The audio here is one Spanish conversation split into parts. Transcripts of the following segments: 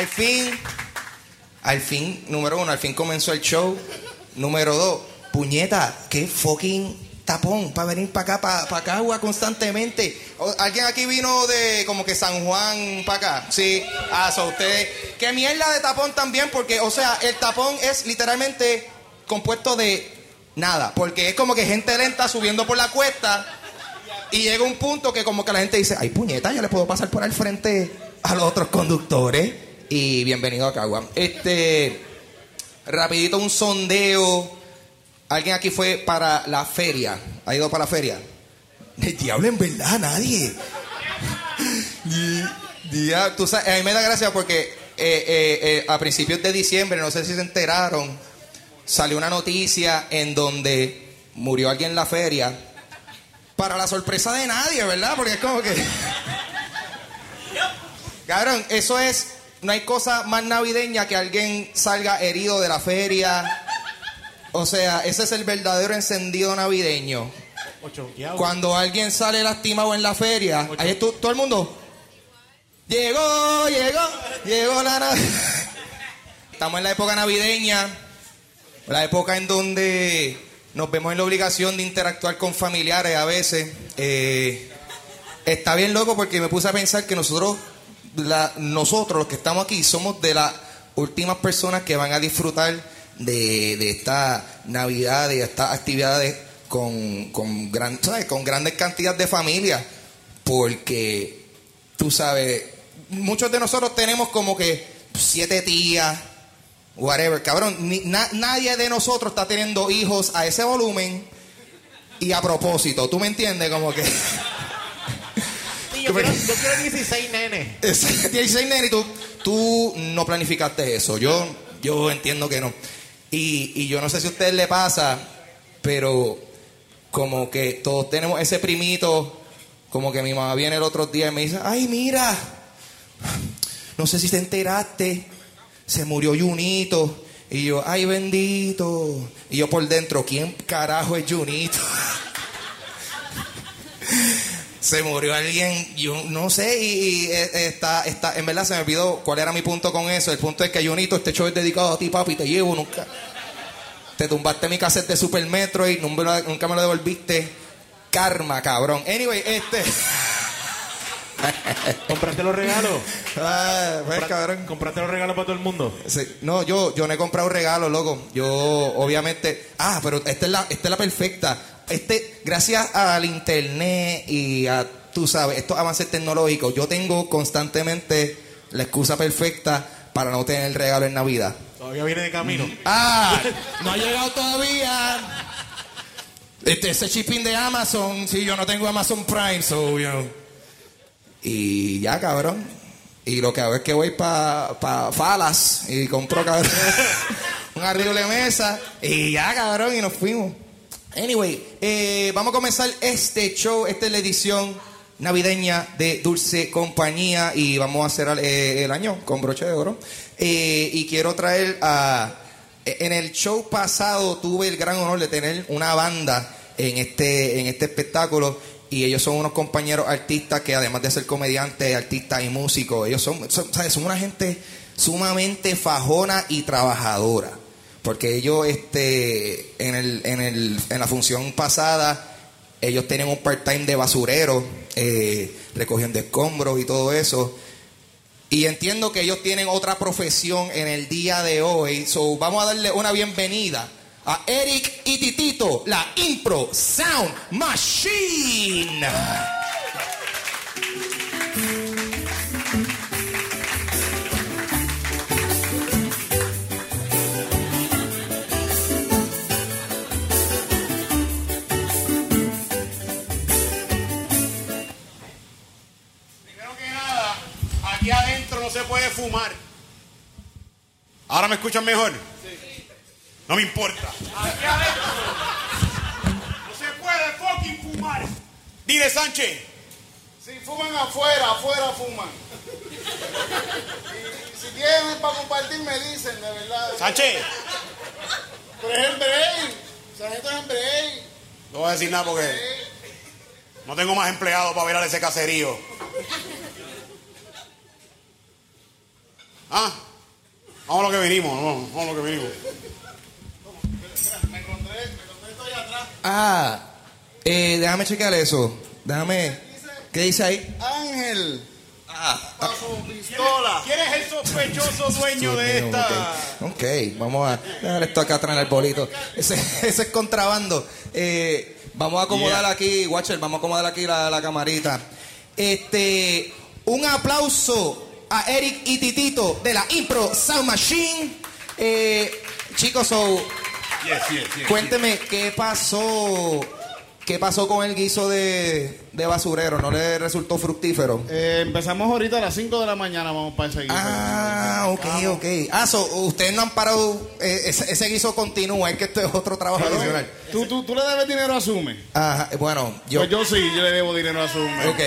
Al fin, al fin, número uno, al fin comenzó el show. Número dos, puñeta, qué fucking tapón para venir para acá, para pa Cagua constantemente. ¿Alguien aquí vino de como que San Juan para acá? Sí, ah, so usted. Qué mierda de tapón también, porque, o sea, el tapón es literalmente compuesto de nada, porque es como que gente lenta subiendo por la cuesta y llega un punto que como que la gente dice, ay puñeta, yo le puedo pasar por al frente a los otros conductores. Y bienvenido a Cagua. Este, rapidito un sondeo. ¿Alguien aquí fue para la feria? ¿Ha ido para la feria? El diablo, en verdad, nadie. Di- dia- tú sabes, a mí me da gracia porque eh, eh, eh, a principios de diciembre, no sé si se enteraron, salió una noticia en donde murió alguien en la feria. Para la sorpresa de nadie, ¿verdad? Porque es como que. Cabrón, eso es. No hay cosa más navideña que alguien salga herido de la feria. O sea, ese es el verdadero encendido navideño. Cuando alguien sale lastimado en la feria, ahí tú, todo el mundo. Llegó, llegó, llegó la Navidad. Estamos en la época navideña, la época en donde nos vemos en la obligación de interactuar con familiares a veces. Eh, está bien loco porque me puse a pensar que nosotros, la- nosotros los que estamos aquí, somos de las últimas personas que van a disfrutar de, esta Navidad, de estas actividades con, con, gran, ¿sabes? con grandes cantidades de familias. Porque, tú sabes, muchos de nosotros tenemos como que siete tías, whatever. Cabrón, ni- na- nadie de nosotros está teniendo hijos a ese volumen y a propósito. ¿Tú me entiendes? Como que... Yo, quiero, yo quiero 16 nenes. Ese 16 nene, y tú, tú no planificaste eso. Yo, yo entiendo que no. Y, y yo no sé si a ustedes le pasa, pero como que todos tenemos ese primito, como que mi mamá viene el otro día y me dice, ay, mira, no sé si te enteraste, se murió Junito. Y yo, ay, bendito. Y yo por dentro, ¿quién carajo es Junito? se murió alguien, yo no sé, y, y, eh, está, está, en verdad se me olvidó cuál era mi punto con eso. El punto es que Junito, este show es dedicado a ti, papi, te llevo nunca. Te tumbaste mi cassette de Super Metroid, nunca, me lo- nunca me lo devolviste. Karma, cabrón. Anyway, este. ¿Compraste los regalos? Ah, pues, cabrón. ¿Compraste los regalos para todo el mundo? Sí, No, yo, yo no he comprado regalos, loco. Yo, obviamente. Ah, pero esta es la, esta es la perfecta. Este, gracias al internet y a, tú sabes, estos avances tecnológicos, yo tengo constantemente la excusa perfecta para no tener el regalo en Navidad. Todavía viene de camino. Ah, no ha llegado todavía. Este, ese shipping de Amazon, sí, yo no tengo Amazon Prime, so, you know. Y ya, cabrón. Y lo que hago es que voy para pa Falas y compro, cabrón, un arreglo de mesa. Y ya, cabrón, y nos fuimos. Anyway, eh, vamos a comenzar este show. Esta es la edición navideña de Dulce Compañía y vamos a cerrar eh, el año con broche de oro. Eh, y quiero traer a... En el show pasado tuve el gran honor de tener una banda en este, en este espectáculo y ellos son unos compañeros artistas que además de ser comediantes, artistas y músicos, ellos son, son, son una gente sumamente fajona y trabajadora. Porque ellos, este, en, el, en, el, en la función pasada, ellos tenían un part-time de basurero, eh, recogiendo escombros y todo eso. Y entiendo que ellos tienen otra profesión en el día de hoy. So, vamos a darle una bienvenida a Eric y Titito, la Impro Sound Machine. Puede fumar. ¿Ahora me escuchan mejor? No me importa. Aquí no se puede fucking fumar. Dile, Sánchez. Si fuman afuera, afuera fuman. Y si tienen para compartir, me dicen, de verdad. Sánchez. Pero es en break. Sargento es. No voy a decir nada porque No tengo más empleados para velar ese caserío. Ah, vamos a lo que vinimos, vamos, vamos a lo que vinimos. Me encontré, me encontré esto allá atrás. Ah, eh, déjame chequear eso. Déjame. ¿Qué dice ahí? Ángel, Ah, pistola. ¿Quién es el sospechoso dueño de esta? ok. Ok, vamos a dejar esto acá atrás en el bolito. Ese, ese es contrabando. Eh, vamos a acomodar aquí, Watcher, vamos a acomodar aquí la, la camarita. Este, un aplauso a Eric y Titito de la Impro Sound Machine. Eh, chicos, so, Yes, yes, yes. cuénteme qué pasó. ¿Qué pasó con el guiso de, de basurero? ¿No le resultó fructífero? Eh, empezamos ahorita a las 5 de la mañana, vamos para ese guiso. Ah, ok, ok. Ah, so, ustedes no han parado, eh, ese, ese guiso continúa, es que esto es otro trabajo adicional. ¿Tú, tú, tú le debes dinero a Sume. Ajá, bueno, yo... Pues yo sí, yo le debo dinero a Sume. Ok,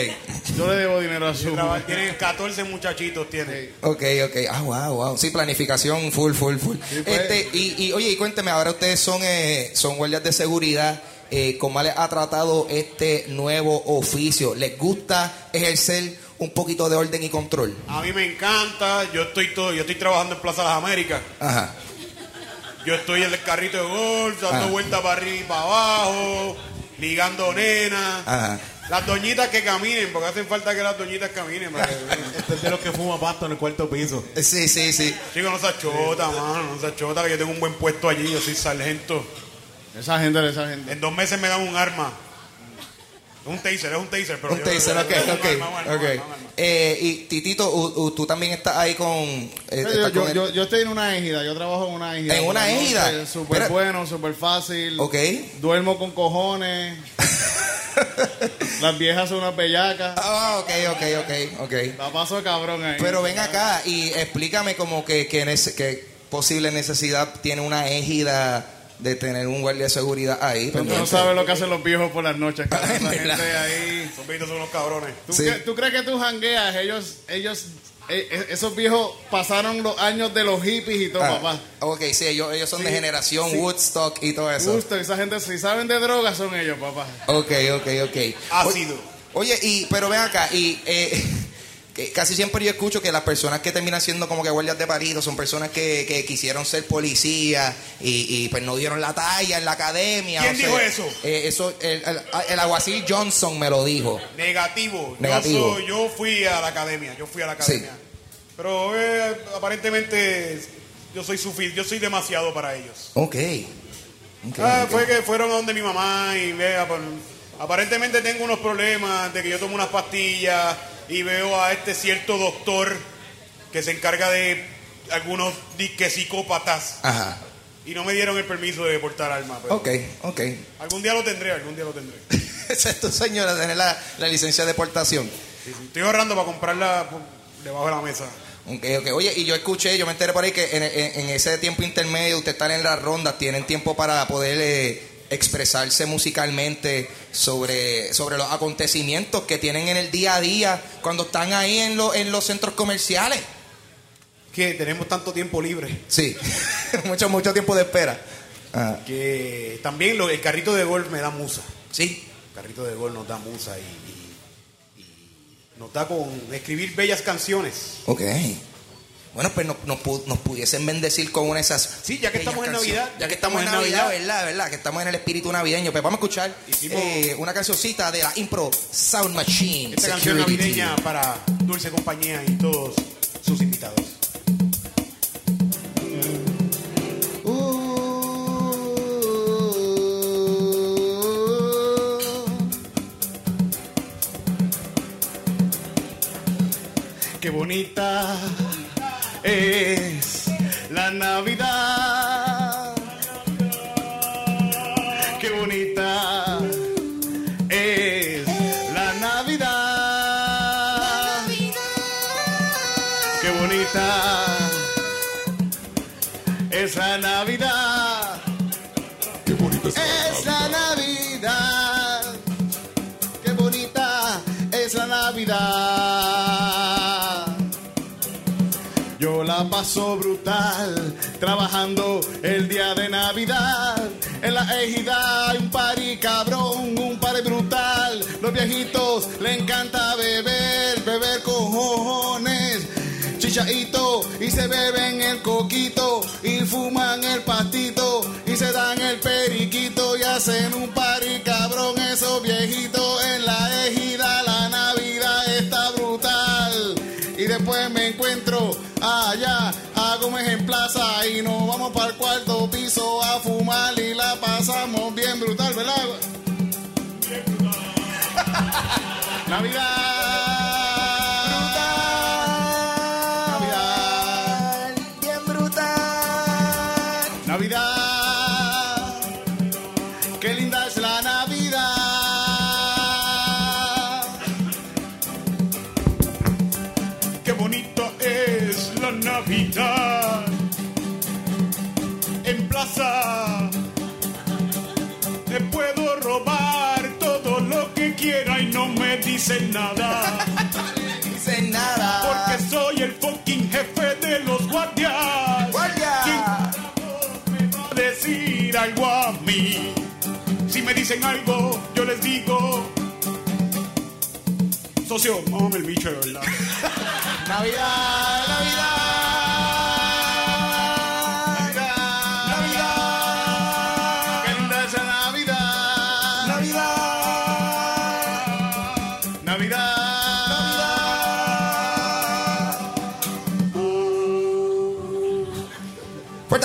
Yo le debo dinero a Sume. Traba- Tiene 14 muchachitos, tiene. ok, ok. Ah, wow, wow. Sí, planificación full, full, full. pues. Este, y, y, oye, y cuénteme, ahora ustedes son, eh, son guardias de seguridad. Eh, ¿Cómo les ha tratado este nuevo oficio? ¿Les gusta ejercer un poquito de orden y control? A mí me encanta, yo estoy todo, yo estoy trabajando en Plaza Las Américas. Ajá. Yo estoy en el carrito de golf, dando vueltas para arriba y para abajo, ligando nenas. Ajá. Las doñitas que caminen, porque hacen falta que las doñitas caminen. para que- Este es de los que fuma pasto en el cuarto piso. Sí, sí, sí. Chicos, no se chota, mano, no se chota, que yo tengo un buen puesto allí, yo soy sargento. Esa gente, esa gente. En dos meses me dan un arma. Un taser, es un taser, pero Un yo- taser, yo- ok, yo- ok, arma, arma, arma. Eh, y Titito, u- u- tú también estás ahí con... eh, Yo, estás yo, con el- yo, yo estoy en una égida, yo trabajo en una égida. ¿En una égida? Súper Pero- bueno, súper fácil. Ok. Duermo con cojones. Las viejas son unas bellacas. Ah, ok, ok, ok, ok. La paso de cabrón ahí. Pero ven acá y explícame como que, que, nece- que posible necesidad tiene una égida de tener un guardia de seguridad ahí. Tú no sabes lo que hacen los viejos por las noches. que esa gente ahí. Esos viejitos son unos cabrones. ¿Tú, Sí. cre- tú crees que tú jangueas? Ellos, ellos, eh, eh, esos viejos pasaron los años de los hippies y todo, Ah, papá. ok, sí, ellos, ellos son de generación sí. Woodstock y todo eso. Justo, esa gente, si saben de drogas, son ellos, papá. Ok, ok, ok. Ácido. Oye, y, pero ven acá, y eh, casi siempre yo escucho que las personas que terminan siendo como que guardias de palitos son personas que, que quisieron ser policías y, y, pues no dieron la talla en la academia. ¿Quién o sea, dijo eso? eh, eso el, el, el aguacil Johnson me lo dijo. Negativo. Negativo. Yo, soy- yo fui a la academia, yo fui a la Sí. academia. Pero eh, aparentemente yo soy sufi- yo soy demasiado para ellos. Ok. Ah, ok. Fue que fueron a donde mi mamá y vea, pues, aparentemente tengo unos problemas de que yo tomo unas pastillas y veo a este cierto doctor que se encarga de algunos disque psicópatas Ajá. y no me dieron el permiso de portar armas. Ok, ok. Algún día lo tendré, algún día lo tendré. Esa es tu señora, tener la, la licencia de deportación. Sí, sí. Estoy ahorrando para comprarla por debajo de la mesa. Ok, ok. Oye, y yo escuché, yo me enteré por ahí que en, en- en ese tiempo intermedio, ustedes están en las rondas, tienen tiempo para poder eh, expresarse musicalmente sobre, sobre los acontecimientos que tienen en el día a día cuando están ahí en, lo- en los centros comerciales. Que tenemos tanto tiempo libre. Sí, mucho, mucho tiempo de espera. Ah, Que también lo- el carrito de golf me da musa. sí, El carrito de golf nos da musa y, y- y nos da con escribir bellas canciones. ok. Bueno, pues nos, nos nos pudiesen bendecir con una de esas. Sí, ya que estamos en. Navidad, Ya que estamos en Navidad, ¿verdad? ¿verdad? Que estamos en el espíritu navideño. Pues vamos a escuchar Hicimos- eh, una cancioncita de la Impro Sound Machine. Esta canción navideña para Dulce Compañía y todos sus invitados. Qué bonita es la Navidad. Qué bonita es la Navidad. Qué bonita es la Navidad. Brutal trabajando el día de Navidad. En la ejida hay un party cabrón, un party brutal. Los viejitos le encanta beber, beber cojones. Chichaito y se beben el coquito y fuman el pastito y se dan el periquito y hacen un party cabrón esos viejitos en la en Plaza y nos vamos para el cuarto piso a fumar y la pasamos bien brutal, ¿verdad? Navidad. No dicen nada. Dice nada. Porque soy el fucking jefe de los guardias. Guardia. ¿Quién me va a decir algo a mí? Si me dicen algo, yo les digo. Socio, mámame el bicho de verdad. Navidad, Navidad.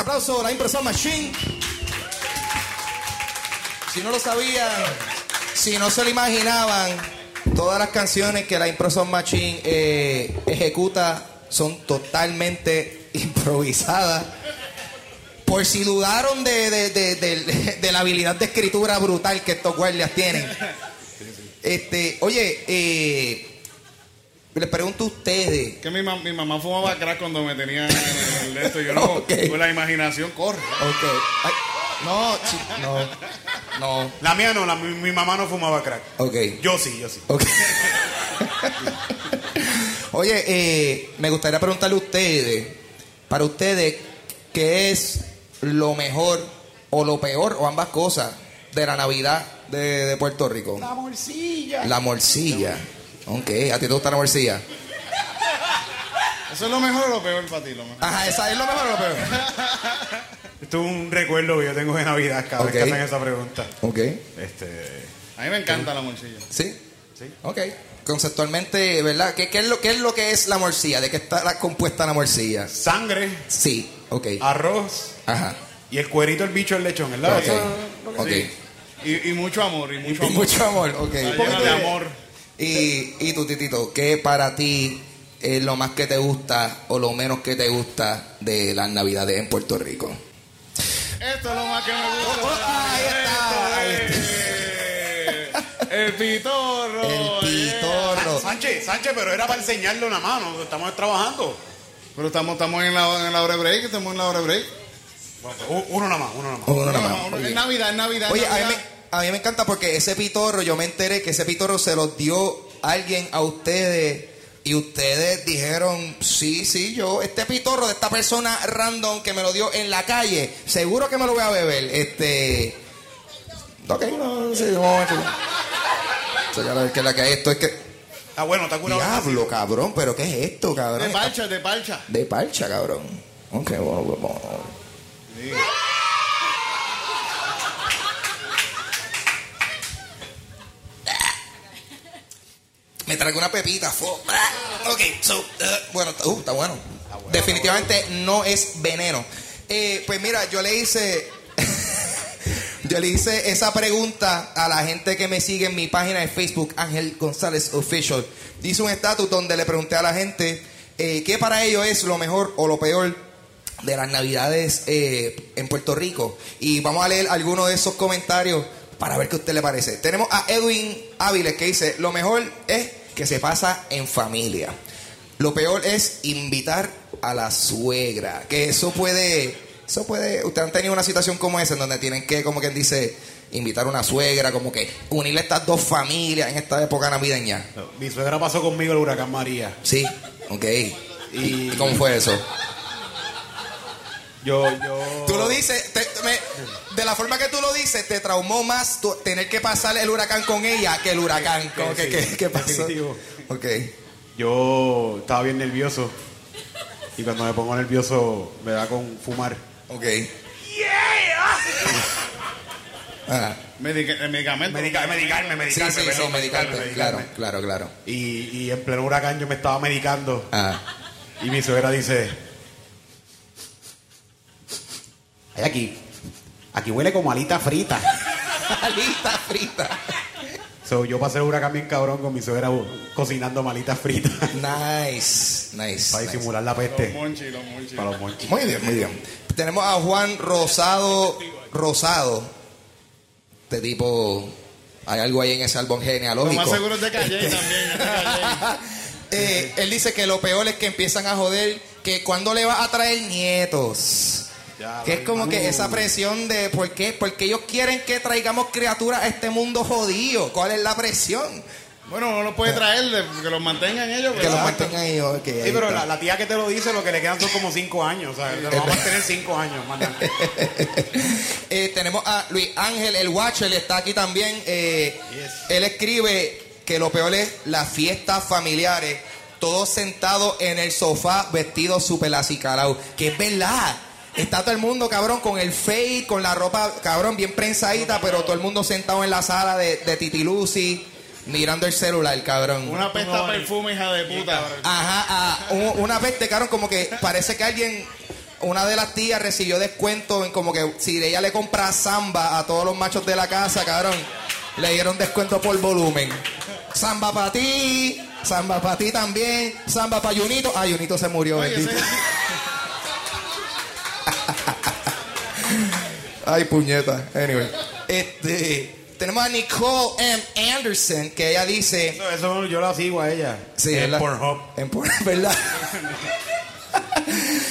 Aplauso a la Impresor Machine. Si no lo sabían, si no se lo imaginaban, todas las canciones que la Impresor Machine eh, ejecuta son totalmente improvisadas. Por si dudaron de- de- de- de la habilidad de escritura brutal que estos guardias tienen. Este, oye, eh, les pregunto a ustedes. Que mi, mam- mi mamá fumaba crack cuando me tenía en el esto. Yo no, pues la imaginación corre. Ok. Ay, no, no, no. La mía no, la, mi, mi mamá no fumaba crack. Ok. Yo sí, yo sí. Ok. Oye, eh, me gustaría preguntarle a ustedes, para ustedes, ¿qué es lo mejor o lo peor o ambas cosas de la Navidad de, de Puerto Rico? La morcilla. La morcilla. Ok, ¿a ti te gusta la morcilla? ¿Eso es lo mejor o lo peor para ti? Lo mejor? Ajá, ¿esa es lo mejor o lo peor? Esto es un recuerdo que yo tengo de Navidad cada vez que hacen esa pregunta. Ok. Este, A mí me encanta la morcilla. ¿Sí? Sí. Ok. Conceptualmente, ¿verdad? ¿Qué, qué es lo, ¿Qué es lo que es la morcilla? ¿De qué está la- compuesta la morcilla? sangre, Sí, ok. arroz Ajá. y el cuerito del bicho del lechón, ¿verdad? Ok. Eso Ok. Sí. Y, y mucho amor, y mucho Y amor. mucho amor, ok. Está llena de amor. Y, y tú, Titito, ¿qué para ti es lo más que te gusta o lo menos que te gusta de las navidades en Puerto Rico? Esto es lo más que me gusta. Oh, ahí está, ahí Esto es El pitorro. El pitorro. Sánchez, Sánchez, pero era para enseñarle una mano, estamos trabajando. Pero estamos, estamos en, la, en la hora de break, estamos en la hora de break. Uno nada más, uno nada más. Uno nada más. No, no, Oye. Es Navidad, es Navidad. Oye, a mí, Navidad. A mí me encanta porque ese pitorro, yo me enteré que ese pitorro se lo dio alguien a ustedes y ustedes dijeron, sí, sí, yo, este pitorro de esta persona random que me lo dio en la calle, seguro que me lo voy a beber. Este... Ok, no, sí, un momento. O sea, ya la vez que la que esto es que... Está bueno, está curado. Diablo, cabrón, pero ¿qué es esto, De cabrón? parcha, de parcha. De parcha, cabrón. Ok, bueno, bueno. Sí. Me traigo una pepita. fo- Ok, so, uh, bueno, uh, está bueno. Definitivamente no es veneno. Eh, pues mira, yo le hice. yo le hice esa pregunta a la gente que me sigue en mi página de Facebook, Ángel González Official. Hice un estatus donde le pregunté a la gente eh, qué para ellos es lo mejor o lo peor de las navidades eh, en Puerto Rico. Y vamos a leer algunos de esos comentarios para ver qué a usted le parece. Tenemos a Edwin Áviles que dice, lo mejor es que se pasa en familia. Lo peor es invitar a la suegra. Que eso puede, eso puede, ustedes han tenido una situación como esa en donde tienen que, como quien dice, invitar a una suegra, como que unirle estas dos familias en esta época navideña. Mi suegra pasó conmigo el huracán María. Sí, ok. ¿Y, y cómo fue eso? Yo, yo. Tú lo dices, te- me- de la forma que tú lo dices, te traumó más tu- tener que pasar el huracán con ella que el huracán. Que, sí, ¿qué, qué pasó? Ok. Yo estaba bien nervioso. Y cuando me pongo nervioso, me da con fumar. Ok. Ah, Medica- eh, medicamento. Medica- medicarme, medicarme, sí, sí, perdón, medicarte. medicarme, Claro, claro, claro. Y, y en pleno huracán yo me estaba medicando. Ah. Y mi suegra dice: Ay, aquí. Aquí huele como alita frita. Alita frita. So, yo pasé el huracán bien cabrón con mi suegra cocinando malitas fritas Nice, nice. para nice. disimular la Los peste monchis, los monchis. para los monchis. Muy bien, muy bien. Tenemos a Juan Rosado. Rosado. Este tipo. Hay algo ahí en ese álbum Lo genealógico. más seguro es de Calle también. es de Calle. Eh, él dice que lo peor es que empiezan a joder que cuando le va a traer nietos. Ya, que es como uh. que esa presión de ¿por qué? Porque ellos quieren que traigamos criaturas a este mundo jodido. ¿Cuál es la presión? Bueno, uno lo puede traer, de- que los mantengan ellos. Que los mantengan ellos. Sí, pero la, la tía que te lo dice, lo que le quedan son como cinco años. O sea, lo vamos a mantener cinco años. Eh, tenemos a Luis Ángel, el Watcher, está aquí también. Eh, Yes. Él escribe que lo peor es las fiestas familiares, todos sentados en el sofá, vestidos súper acicalados. Que es verdad. Está todo el mundo, cabrón, con el fade, con la ropa, cabrón, bien prensadita, pero todo el mundo sentado en la sala de, de Titi Lucy, mirando el celular, cabrón. Una pesta perfume, hija de puta. Ajá, ah, un- una vez te cabrón, como que parece que alguien, una de las tías recibió descuento en como que si ella le compra samba a todos los machos de la casa, cabrón, le dieron descuento por volumen. Samba para ti, samba para ti también, samba para Junito. Ah, Junito se murió, Oye, bendito. ese- Ay, puñeta. Anyway. Este, tenemos a Nicole M. Anderson, que ella dice... Eso, eso yo la sigo a ella. Sí, en ¿verdad? Pornhub. En Pornhub, ¿verdad?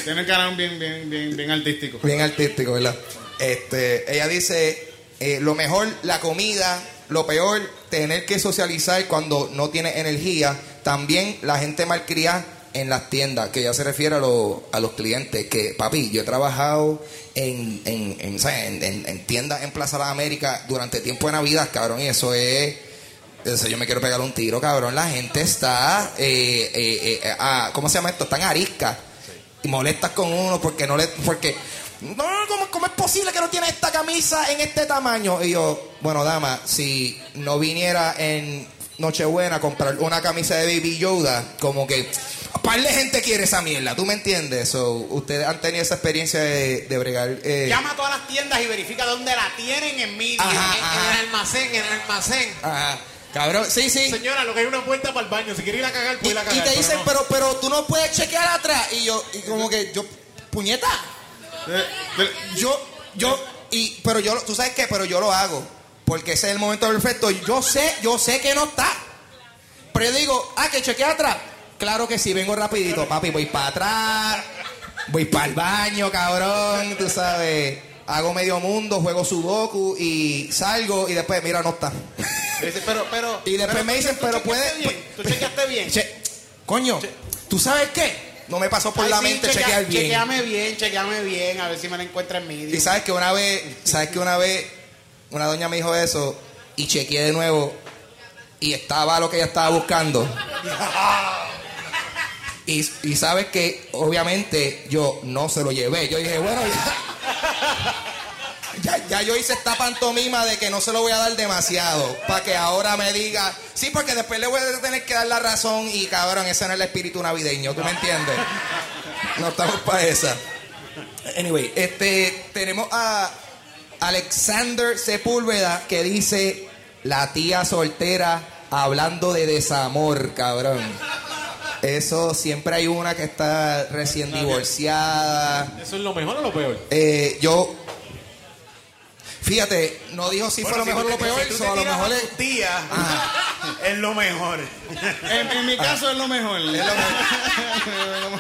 Tiene un canal bien, bien, bien, bien artístico. Bien artístico, ¿verdad? Este, ella dice, eh, lo mejor, la comida, lo peor, tener que socializar cuando no tiene energía. También la gente malcriada en las tiendas, que ya se refiere a, lo- a los clientes. Que, papi, yo he trabajado en, en, en, en- en- en tiendas en Plaza de las durante tiempo de Navidad, cabrón, y eso es... Eso yo me quiero pegar un tiro, cabrón. La gente está, eh, eh, eh, ah, ¿cómo se llama esto? Están ariscas y molestas con uno porque no le, porque no, ¿cómo, cómo es posible que no tiene esta camisa en este tamaño? Y yo, bueno, dama, si no viniera en Nochebuena comprar una camisa de Baby Yoda, como que par de gente quiere esa mierda, ¿tú me entiendes? So, ustedes han tenido esa experiencia de, de bregar. eh, Llama a todas las tiendas y verifica dónde la tienen en medio. Ajá, en, el almacén, en el almacén. ajá. cabrón, sí, sí. Señora, lo que hay una puerta para el baño. Si quiere ir a cagar, Y, puede ir a y cagar. te pero dicen, no. pero, pero tú no puedes chequear atrás. Y yo, y como que yo, puñeta. Eh, eh, Yo, yo, y, pero yo, tú sabes qué, pero yo lo hago. Porque ese es el momento perfecto. Yo sé, yo sé que no está. Pero yo digo, ah, que chequea atrás. Claro que sí, vengo rapidito, papi, voy para atrás, voy para el baño, cabrón, tú sabes. Hago medio mundo, juego sudoku y salgo y después, mira, no está. Pero, pero, Y después pero me dicen, pero puede- bien, Tú chequeaste bien. Che, coño, ¿tú sabes qué? No me pasó por Ay, la sí, mente chequea- chequear bien. Chequeame bien, chequeame bien, a ver si me la encuentra en medio. Y sabes que una vez, sabes que una vez una doña me dijo eso y chequeé de nuevo y estaba lo que ella estaba buscando. Y, sabes que obviamente yo no se lo llevé. Yo dije, bueno, ya, ya, ya yo hice esta pantomima de que no se lo voy a dar demasiado. Para que ahora me diga, sí, porque después le voy a tener que dar la razón y cabrón, ese no es el espíritu navideño, ¿tú me entiendes? No estamos para esa. Anyway, este, tenemos a Alexander Sepúlveda que dice la tía soltera hablando de desamor, cabrón. Eso siempre hay una que está recién divorciada. ¿Eso es lo mejor o lo peor? Eh, yo, fíjate, no dijo si fue lo mejor o lo peor, Si tú so te a lo mejor es- tía, es lo mejor. en, en mi caso es lo mejor.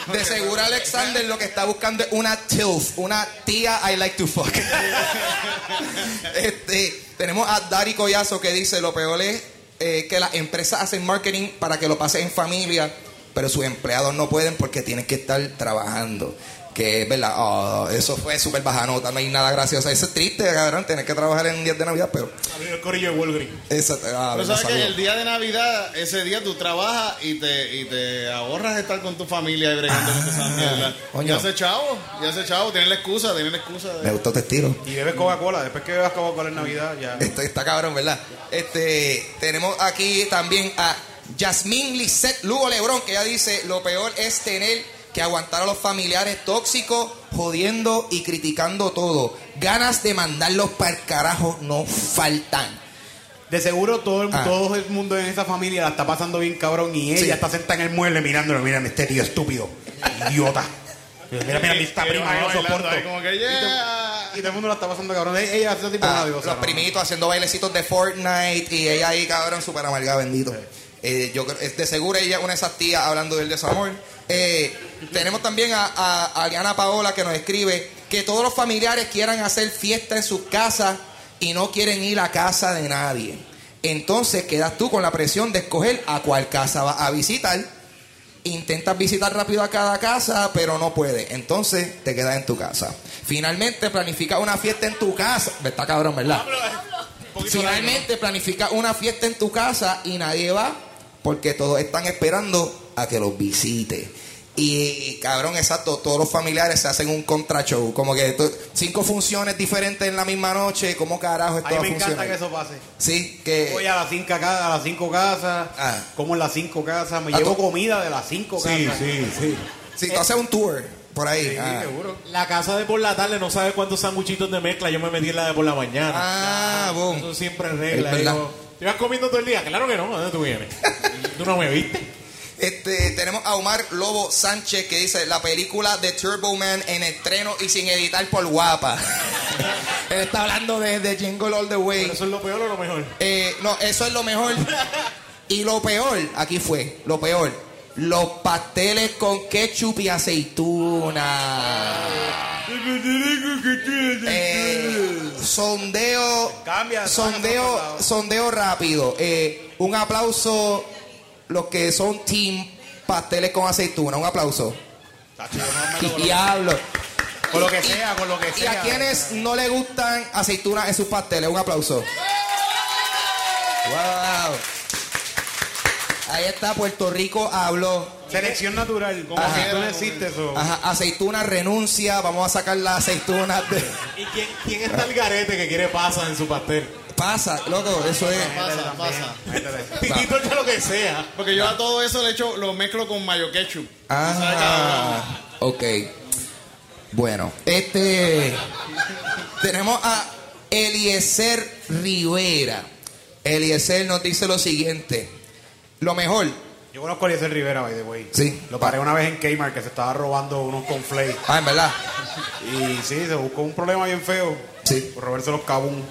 de seguro Alexander lo que está buscando es una TILF, una tía I like to fuck. este, tenemos a Dari Collazo que dice lo peor es eh, que las empresas hacen marketing para que lo pasen en familia, pero sus empleados no pueden porque tienen que estar trabajando. Que es verdad, oh, eso fue súper baja nota, no hay nada gracioso. Eso es triste, cabrón, tener que trabajar en un día de Navidad, pero. Abrir el corillo de Walgreens. Ah, Pero no sabes que el día de Navidad, ese día tú trabajas y te, y te ahorras estar con tu familia y bregando con esa mierda. Ah, coño. Ya hace chavo, ya hace chavo, tiene la excusa, tiene la excusa. Me De... gustó tu estilo. Y bebes Coca-Cola. Después que bebas Coca-Cola en Navidad, ya. Esto está cabrón, ¿verdad? Este, tenemos aquí también a Yasmín Lisette Lugo Lebrón, que ella dice, lo peor es tener que aguantar a los familiares tóxicos, jodiendo y criticando todo. Ganas de mandarlos para el carajo no faltan. De seguro todo el, Ah. todo el mundo en esa familia la está pasando bien cabrón y ella Sí. está sentada en el mueble mirándolo. Mira, este tío estúpido. Idiota. Mira, mira, mi esta prima, no soporto. ahí como que, yeah. Y todo el mundo la está pasando cabrón. Ella hace ese tipo de Ah, Navidad, los primitos haciendo bailecitos de Fortnite y ella ahí, cabrón, súper amargada, bendito. Eh, yo de seguro ella es una de esas tías hablando del desamor. Eh, tenemos también a, a, a Ariana Paola que nos escribe que todos los familiares quieran hacer fiesta en sus casas y no quieren ir a casa de nadie. Entonces quedas tú con la presión de escoger a cuál casa vas a visitar. Intentas visitar rápido a cada casa, pero no puedes. Entonces te quedas en tu casa. Finalmente planifica una fiesta en tu casa. Está cabrón, ¿verdad? Finalmente planifica una fiesta en tu casa y nadie va porque todos están esperando a que los visite. Y cabrón, exacto, todos los familiares se hacen un contra show. Como que cinco funciones diferentes en la misma noche. ¿Cómo carajo esto A mí me encanta que eso pase. Sí, que. Voy a las cinco, a las cinco casas, Ah. como en las cinco casas, me ¿A llevo tú? comida de las cinco casas. sí. Sí, tú haces un tour por ahí. Sí, ah. seguro. La casa de por la tarde no sabe cuántos sanguchitos de mezcla. Yo me metí en la de por la mañana. Ah, boom. Eso siempre es regla. Es verdad. Digo, ¿Te vas comiendo todo el día? Claro que no. ¿A dónde tú vienes? ¿Tú no me viste? Este, tenemos a Omar Lobo Sánchez que dice la película de Turbo Man en estreno y sin editar por guapa. Él está hablando de, de Jingle All the Way. ¿Pero eso es lo peor o lo mejor? Eh, no, eso es lo mejor. Y lo peor, aquí fue, lo peor. Los pasteles con ketchup y aceituna. Eh, sondeo. Sondeo, sondeo rápido. Eh, un aplauso. Los que son team pasteles con aceituna. Un aplauso. Diablo. Con lo que sea, con lo que Y sea. a quienes no le gustan aceitunas en sus pasteles, un aplauso. Wow. Ahí está, Puerto Rico habló. Selección natural. Como Ajá. que no existe eso. Ajá, aceituna renuncia, vamos a sacar las aceitunas de... ¿Y quién, quién está el garete que quiere pasas en su pastel? Pasa, loco, eso es. Pasa, pasa. Métele. Titito ya lo que sea. Porque yo a todo eso le echo, lo mezclo con mayo ketchup. Ah, ok. Bueno, este. Tenemos a Eliezer Rivera. Eliezer nos dice lo siguiente: Lo mejor. Yo conozco a Eliezer Rivera, by the way. Sí. Lo paré una vez en Kmart que se estaba robando unos conflays. Ah, en verdad. Y sí, se buscó un problema bien feo. Sí. Por robarse los cabún.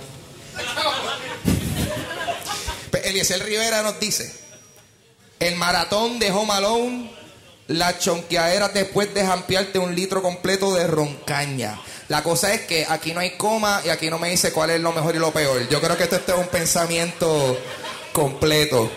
Pues Eliezer Rivera nos dice: El maratón de Home Alone, la chonqueadera después de jampearte un litro completo de roncaña. La cosa es que aquí no hay coma y aquí no me dice cuál es lo mejor y lo peor. Yo creo que esto, esto es un pensamiento completo.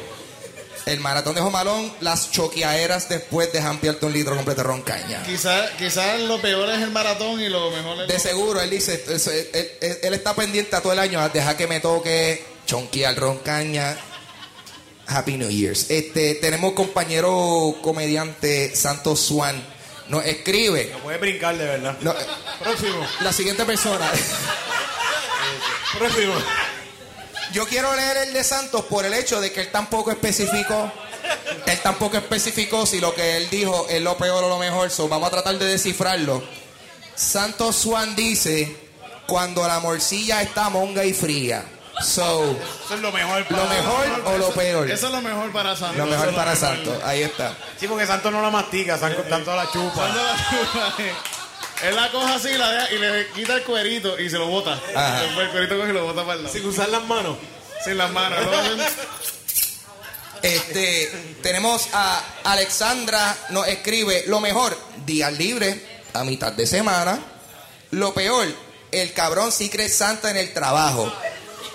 El maratón de Home Alone, las choqueaderas después de jampearte un litro completo de roncaña. Quizás quizás lo peor es el maratón y lo mejor es De lo- seguro, él dice, él, él- él está pendiente a todo el año, a dejar que me toque, chonquear roncaña. Happy New Year's. Este, tenemos compañero comediante Santos Swan. Nos escribe. No puedes brincar, de verdad. no, Próximo. la siguiente persona. Próximo. Yo quiero leer el de Santos por el hecho de que él tampoco especificó. Él tampoco especificó si lo que él dijo es lo peor o lo mejor. So, vamos a tratar de descifrarlo. Santos Swan dice: Cuando la morcilla está monga y fría. So, Eso es lo mejor para ¿lo mejor o lo peor? Eso es lo mejor para Santos. Lo mejor para. Santos. Ahí está. Sí, porque Santos no la mastica, Santos tanto la chupa. Cuando la chupa, eh, Él la coge así la deja, y le quita el cuerito y se lo bota. Ajá. Después el cuerito coge y lo bota para el lado. Sin usar las manos. Sin las manos. Hacen- Este, tenemos a Alexandra, nos escribe lo mejor, días libres a mitad de semana. Lo peor, el cabrón Secret Santa en el trabajo.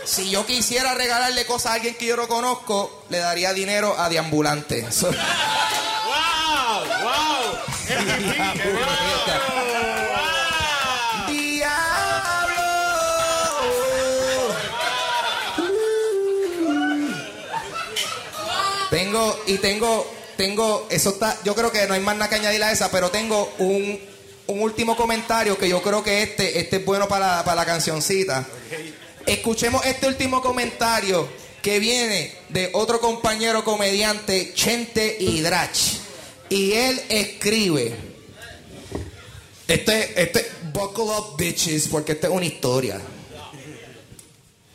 Si yo quisiera regalarle cosas a alguien que yo no conozco, le daría dinero a deambulante. So- ¡Wow! ¡Wow! Tengo, y tengo, tengo, eso está, yo creo que no hay más nada que añadir a esa, pero tengo un, un último comentario que yo creo que este, este es bueno para, para la cancioncita. Escuchemos este último comentario que viene de otro compañero comediante, Chente Hidrach. Y él escribe. Este, este, buckle up bitches, porque esta es una historia.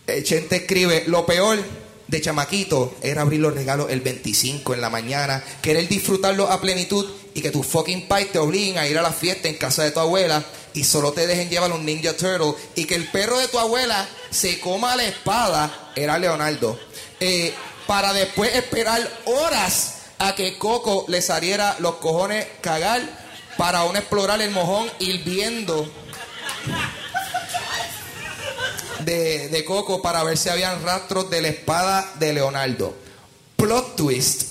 Eh, Chente escribe, lo peor de chamaquito era abrir los regalos el 25 en la mañana, querer disfrutarlo a plenitud y que tus fucking pais te obliguen a ir a la fiesta en casa de tu abuela y solo te dejen llevar un Ninja Turtle y que el perro de tu abuela se coma la espada, era Leonardo. Eh, para después esperar horas a que Coco le saliera los cojones cagar para aún explorar el mojón hirviendo de, Coco para ver si habían rastros de la espada de Leonardo. Plot twist.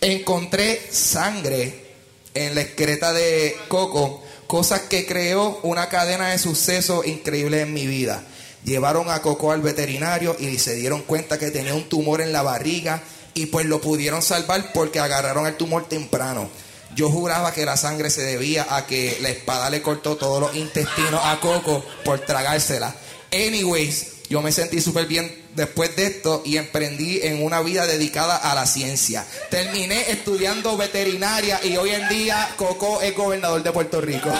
Encontré sangre en la excreta de Coco, cosas que creó una cadena de sucesos increíbles en mi vida. Llevaron a Coco al veterinario y se dieron cuenta que tenía un tumor en la barriga y pues lo pudieron salvar porque agarraron el tumor temprano. Yo juraba que la sangre se debía a que la espada le cortó todos los intestinos a Coco por tragársela. Anyways, yo me sentí súper bien después de esto y emprendí en una vida dedicada a la ciencia. Terminé estudiando veterinaria y hoy en día Coco es gobernador de Puerto Rico.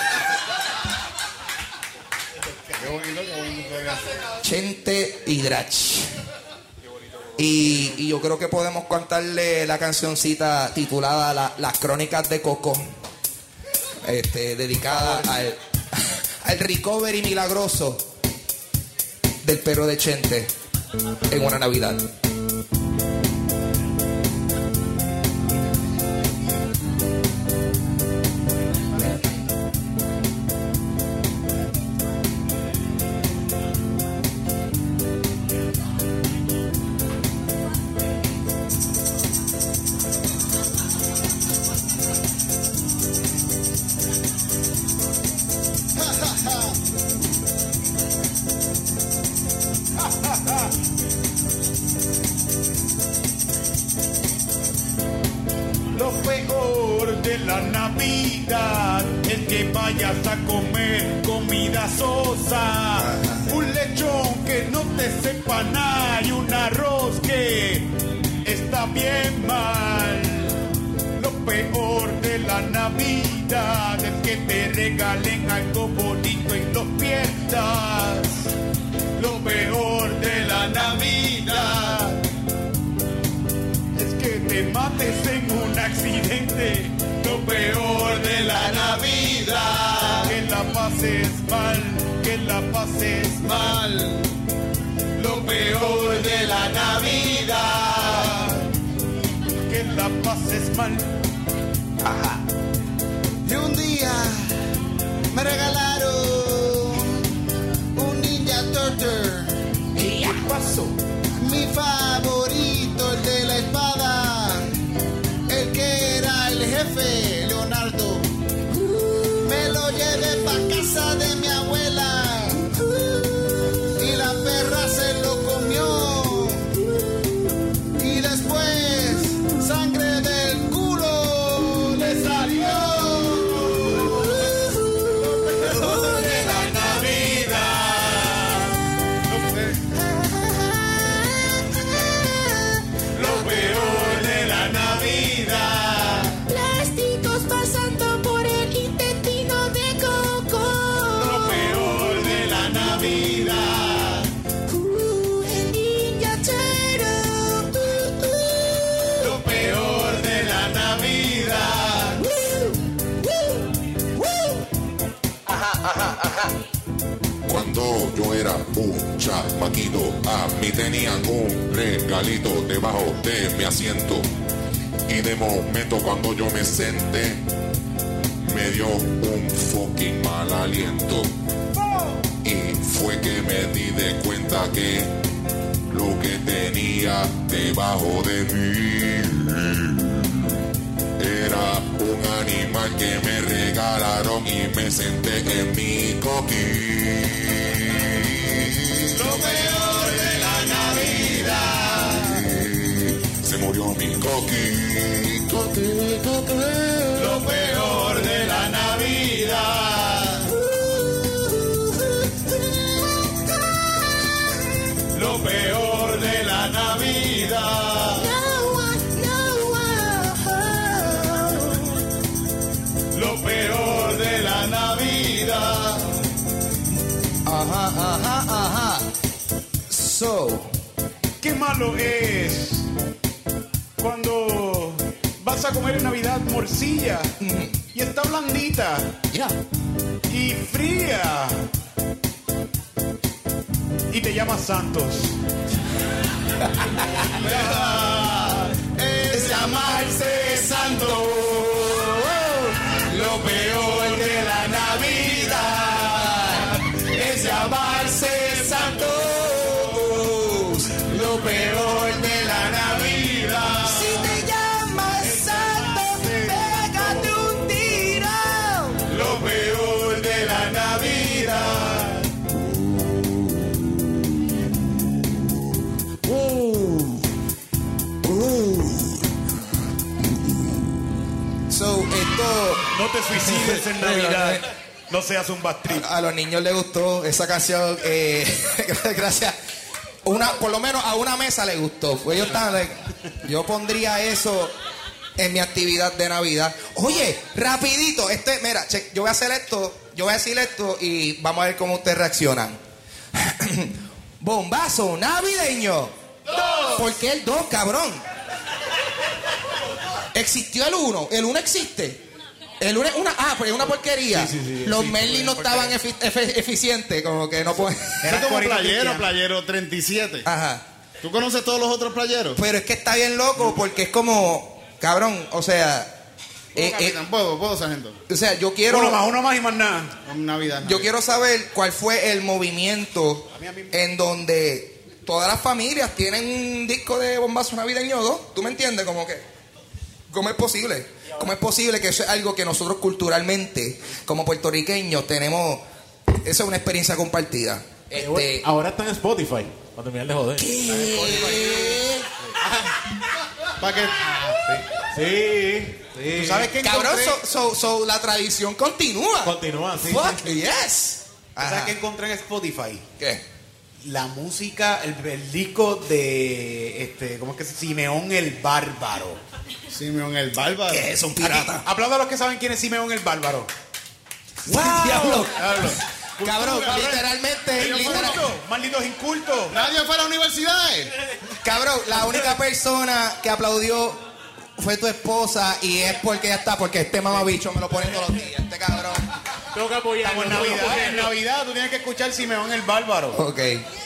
Chente Hidrach. Y, y yo creo que podemos cantarle la cancioncita titulada La- Las Crónicas de Coco. Este, dedicada al, al recovery milagroso del perro de Chente en una Navidad. De la Navidad es que te regalen algo bonito y lo pierdas. Lo peor de la Navidad es que te mates en un accidente. Lo peor de la Navidad. Que la pases mal, que la pases mal. Lo peor de la Navidad. Que la pases mal. Y me mí tenían un regalito debajo de mi asiento. Y de momento cuando yo me senté, me dio un fucking mal aliento. Y fue que me di de cuenta que lo que tenía debajo de mí era un animal que me regalaron y me senté en mi coquín. Murió mi coquín. Lo peor de la Navidad. Lo peor de la Navidad. Lo peor de la Navidad. Ajá, ajá, ajá. So, Qué malo es cuando vas a comer en Navidad morcilla y está blandita ya. y fría y te llamas Santos. Es llamarse santo. Te suicides en Navidad. No seas un bastrip. A los niños les gustó esa canción. eh, gracias. Una, por lo menos a una mesa le gustó. Pues Ellos estaban like, yo pondría eso en mi actividad de Navidad. Oye, rapidito, este, mira, che, yo voy a hacer esto, yo voy a decir esto y vamos a ver cómo ustedes reaccionan. Bombazo navideño. ¿Por qué el 2, cabrón? Existió el 1. El 1 existe. El 1 es una. Ah, pues es una porquería. Los Merlin no estaban efi- efe- eficientes, como que no pueden. Es como playero, Cristiano. playero 37. Ajá. ¿Tú conoces todos los otros playeros? Pero es que está bien loco porque es como. Cabrón, o sea. eh, eh, puedo, puedo, sargento. o sea, yo quiero. Uno más, uno más y más nada. Con Navidad. Yo Navidad. quiero saber cuál fue el movimiento en donde todas las familias tienen un disco de bombazo navideño o dos. ¿Tú me entiendes? Como que, ¿cómo es posible? ¿Cómo es posible que eso es algo que nosotros culturalmente, como puertorriqueños, tenemos? Eso es una experiencia compartida. Este, Ahora está en Spotify. Cuando terminar de joder. ¿Para qué? Sí. sí. ¿Tú sabes qué cabrón, encontré? so, so- so la tradición continúa. Continúa, sí. Fuck, yes. ¿Tú ¿Sabes Ajá. qué encontré en Spotify? ¿Qué? La música, el, el disco de este, ¿cómo es que se Simeón el Bárbaro. Simeón el Bárbaro. ¿Qué es un pirata? aplauda a los que saben quién es Simeón el Bárbaro. Diablo. Diablo. Cabrón, literalmente, Ellos literal- malditos, incultos. Nadie fue a la universidad. Cabrón, la única persona que aplaudió fue tu esposa y es porque ya está, porque este mamabicho me lo pone todos los días, este cabrón. Tengo que apoyarlo. Estamos en Navidad, en. Navidad tú tienes que escuchar Simeón el Bárbaro. Ok.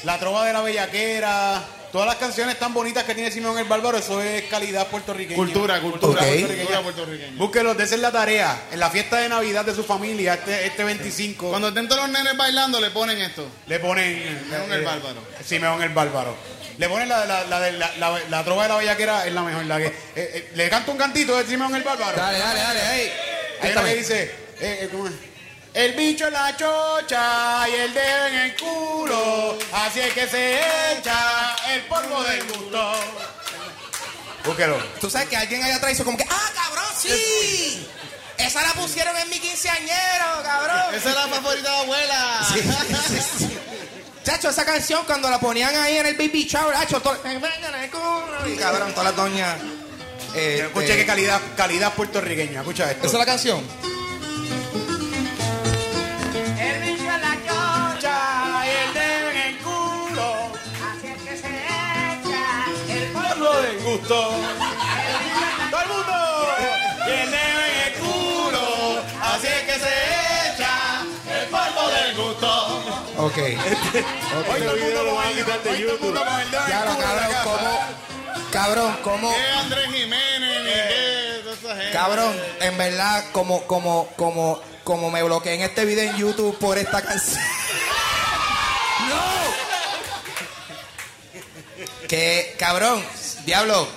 La trova de la bellaquera. Todas las canciones tan bonitas que tiene Simeón el Bárbaro, eso es calidad puertorriqueña. Cultura, cultura, Ok. cultura puertorriqueña. Búsquelos, desen la tarea. En la fiesta de Navidad de su familia, este, este 25, Cuando estén todos los nenes bailando, le ponen esto. le ponen... Simeón el Bárbaro. Simeón el Bárbaro. Le ponen la, la, la, de la, la- la trova de la bellaquera, es la mejor. La que, eh, eh, le canto un cantito de Simeón el Bárbaro. Dale, dale, dale, hey. Ahí está que dice, eh, eh, ¿cómo es? El bicho en la chocha y el dedo en el culo, así es que se echa el polvo del gusto. Búsquelo. Tú sabes que alguien allá atrás hizo como que, ¡ah, cabrón, sí! Esa la pusieron en mi quinceañero, cabrón. Esa es la favorita de abuela. Sí, sí, sí. Chacho, esa canción cuando la ponían ahí en el baby shower, chacho, todo- y cabrón, todas las doñas. eh, Escucha eh, qué calidad, calidad puertorriqueña. Escucha esto. ¿Esa es la canción? Se echa el polvo del gusto. Ok. Este video lo van a quitar de YouTube. Claro, cabrón, ¿cómo? Cabrón, ¿cómo? ¿Qué Andrés Jiménez? Ni qué toda esa gente. Cabrón, en verdad, como, como, como, como me bloqueé en este video en YouTube por esta canción. ¡No! Que, cabrón, diablo,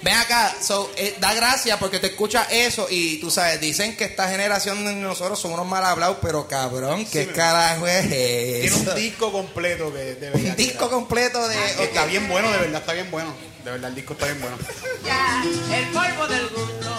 Ven acá, so, eh, da gracias porque te escuchas eso y tú sabes, dicen que esta generación de nosotros son unos mal hablados, pero cabrón, ¿qué carajo es Tiene eso? un disco completo que de verdad. Un disco completo de... que Está bien bueno, de verdad, está bien bueno. De verdad, el disco está bien bueno. Ya, el polvo del gusto.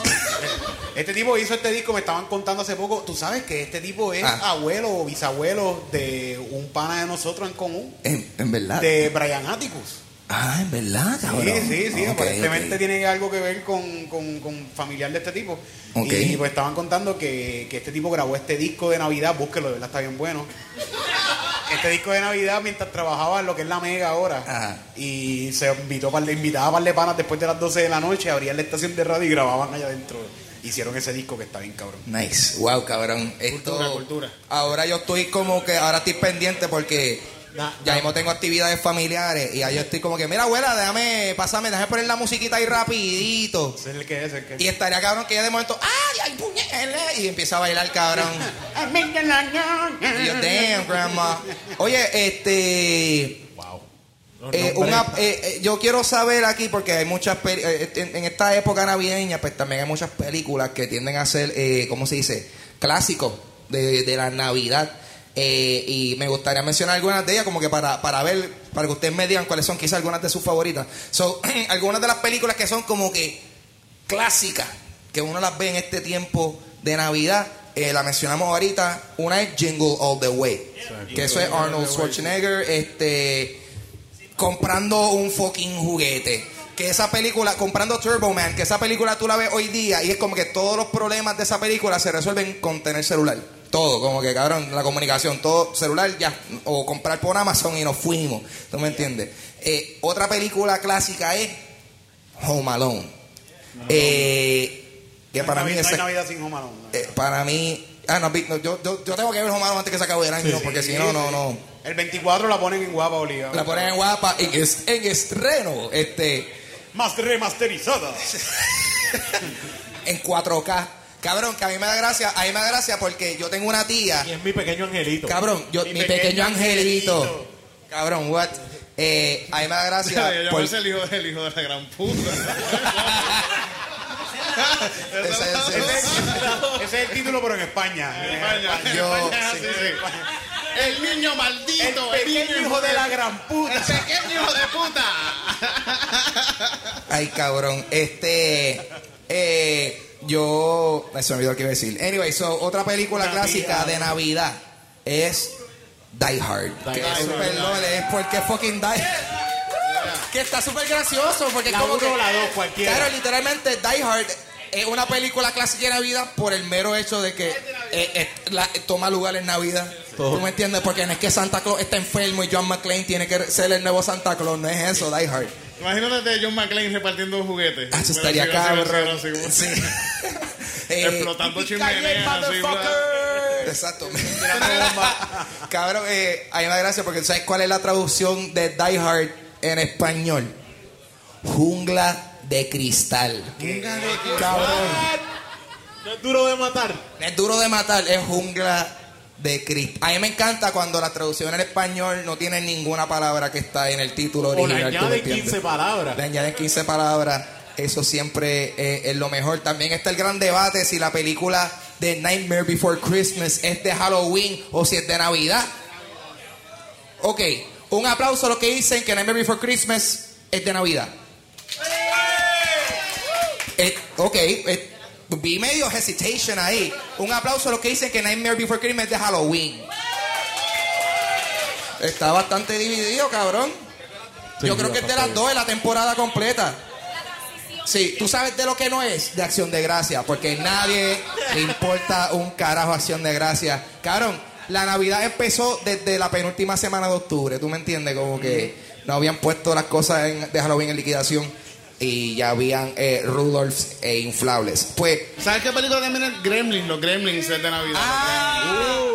Este tipo hizo este disco, me estaban contando hace poco. Tú sabes que este tipo es Ah. abuelo o bisabuelo de un pana de nosotros en común, En, en verdad. de Brian Atticus. Ah, en verdad, cabrón. Sí, sí, sí. Ok, aparentemente tiene algo que ver con, con- con familiar de este tipo. Ok. Y pues estaban contando que, que este tipo grabó este disco de Navidad, búsquelo, de verdad está bien bueno. Este disco de Navidad mientras trabajaba en lo que es la Mega ahora. Ajá. Y se invitó par de, invitaba a par de panas después de las 12 de la noche, abrían la estación de radio y grababan allá adentro. Hicieron ese disco que está bien cabrón. Nice, wow, cabrón. Esto, Cultura, cultura. Ahora yo estoy como que, ahora estoy pendiente porque Ya mismo tengo actividades familiares y ahí yo estoy como que, mira, abuela, déjame, pasame, déjame poner la musiquita ahí rapidito. Ese es el que es, el que es. Y estaría cabrón que ella de momento, ¡ay, ay! Y empieza a bailar, cabrón. Y yo, damn, grandma. Oye, este. Los Eh, una- eh, eh, yo quiero saber aquí, porque hay muchas peli- en, en esta época navideña, pues también hay muchas películas que tienden a ser, eh, ¿cómo se dice? Clásicos de, de la Navidad. Eh, y me gustaría mencionar algunas de ellas, como que para, para ver, para que ustedes me digan cuáles son quizás algunas de sus favoritas. So, algunas de las películas que son como que clásicas, que uno las ve en este tiempo de Navidad. eh, la mencionamos ahorita. Una es Jingle All the Way. Que eso es Arnold Schwarzenegger este, comprando un fucking juguete. Que esa película, comprando Turbo Man, que esa película tú la ves hoy día y es como que todos los problemas de esa película se resuelven con tener celular. Todo, como que cabrón, la comunicación, todo celular ya, o comprar por Amazon y nos fuimos. ¿Tú me entiendes? Eh, otra película clásica es Home Alone. Eh, que No hay para mí Navidad- no Navidad sin Home Alone, ¿no? eh, para mí, ah, no, yo, yo, yo tengo que ver Home Alone antes que se acabe el año, porque si no, no, no. El 24 la ponen en guapa, Oliva. La ponen en guapa en, es- en estreno, este, Más remasterizada. en 4K. Cabrón, que a mí me da gracia, a mí me da gracia porque yo tengo una tía, Y es mi pequeño angelito. cabrón, yo, mi, Mi pequeño, pequeño angelito. angelito. Cabrón, what? Eh, a mí me da gracia. Yo por- el hijo, el hijo de la gran puta. Ese- ese- Ese es el título, pero en España. yo, Sí, sí. El niño maldito, El pequeño hijo de la gran puta. El pequeño hijo de puta. Ay, cabrón. Este. Eh, yo. Se me olvidó qué iba a decir. Anyway, so, otra película Navidad. clásica de Navidad es Die Hard. que es super lol, es porque fucking Die Que está súper gracioso. Porque La como uno que- la dos, cualquiera. Claro, literalmente Die Hard es una película clásica de Navidad por el mero hecho de que eh, eh, la- toma lugar en Navidad. ¿Tú me entiendes? Porque no es que Santa Claus está enfermo y John McClane tiene que ser el nuevo Santa Claus. No es eso, Die Hard. Imagínate a John McClane repartiendo juguetes. Ah, eso estaría así, así, así, cabrón. así, Sí. Eh, Explotando chimeneas. Exacto. Cabrón, eh, a mí me da gracia porque ¿sabes cuál es la traducción de Die Hard en español? Jungla de cristal. Cabrón. No es duro de matar. Es duro de matar, es jungla de cristal. A mí me encanta cuando la traducción en español no tiene ninguna palabra que está en el título O le original. ¿tú me añaden entiendes? 15 palabras. Le añaden 15 palabras. Eso siempre eh, es lo mejor. También está el gran debate si la película de Nightmare Before Christmas es de Halloween o si es de Navidad. Ok, un aplauso a los que dicen que Nightmare Before Christmas es de Navidad. Eh, ok, eh, vi medio hesitation ahí. Un aplauso a los que dicen que Nightmare Before Christmas es de Halloween. Está bastante dividido, cabrón. Yo creo que es de las dos de la temporada completa. Sí, tú sabes de lo que no es de acción de gracia, porque nadie le importa un carajo acción de gracia. Cabrón, la Navidad empezó desde la penúltima semana de octubre, ¿tú me entiendes? Como que no habían puesto las cosas en- de Halloween en liquidación y ya habían eh, Rudolphs e inflables. Pues, ¿Sabes qué película también es Gremlins? Los Gremlins es de Navidad.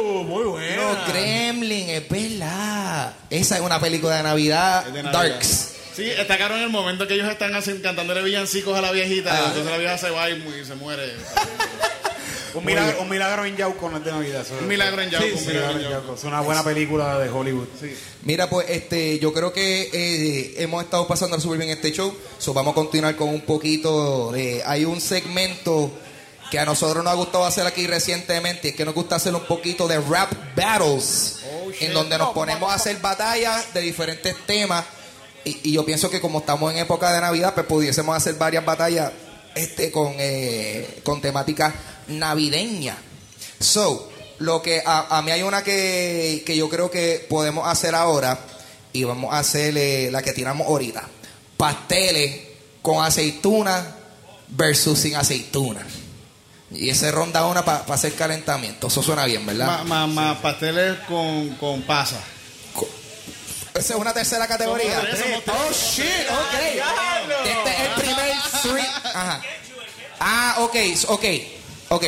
Uh, muy buena. los Gremlin, es verdad. Esa es una película de Navidad, Es de Navidad. Darks. Sí, está caro en el momento que ellos están así, cantándole villancicos a la viejita. Ah. Entonces la vieja se va y, y se muere. Un milagro, un milagro en Yauco no es de Navidad. Un milagro en Yauco, Sí, un sí, milagro en milagro en Yauco. Yauco. Es una buena película de Hollywood. Mira, pues este, yo creo que eh, hemos estado pasando súper bien este show. So, vamos a continuar con un poquito de. Hay un segmento que a nosotros nos ha gustado hacer aquí recientemente. Es que nos gusta hacer un poquito de rap battles. en donde nos ponemos a hacer batallas de diferentes temas. Y, y yo pienso que como estamos en época de Navidad, pues pudiésemos hacer varias batallas este, con, eh, con temática navideña. So, lo que a, a mí hay una que, que yo creo que podemos hacer ahora y vamos a hacer eh, la que tiramos ahorita. Pasteles con aceituna versus sin aceituna. Y ese ronda una para hacer calentamiento. Eso suena bien, ¿verdad? Más ma, ma- pasteles con, con pasa. Esa es una tercera categoría. Somos tres, somos tres. Oh, shit, ok. Este es el primer three. Ajá. Ah, ok, ok, ok.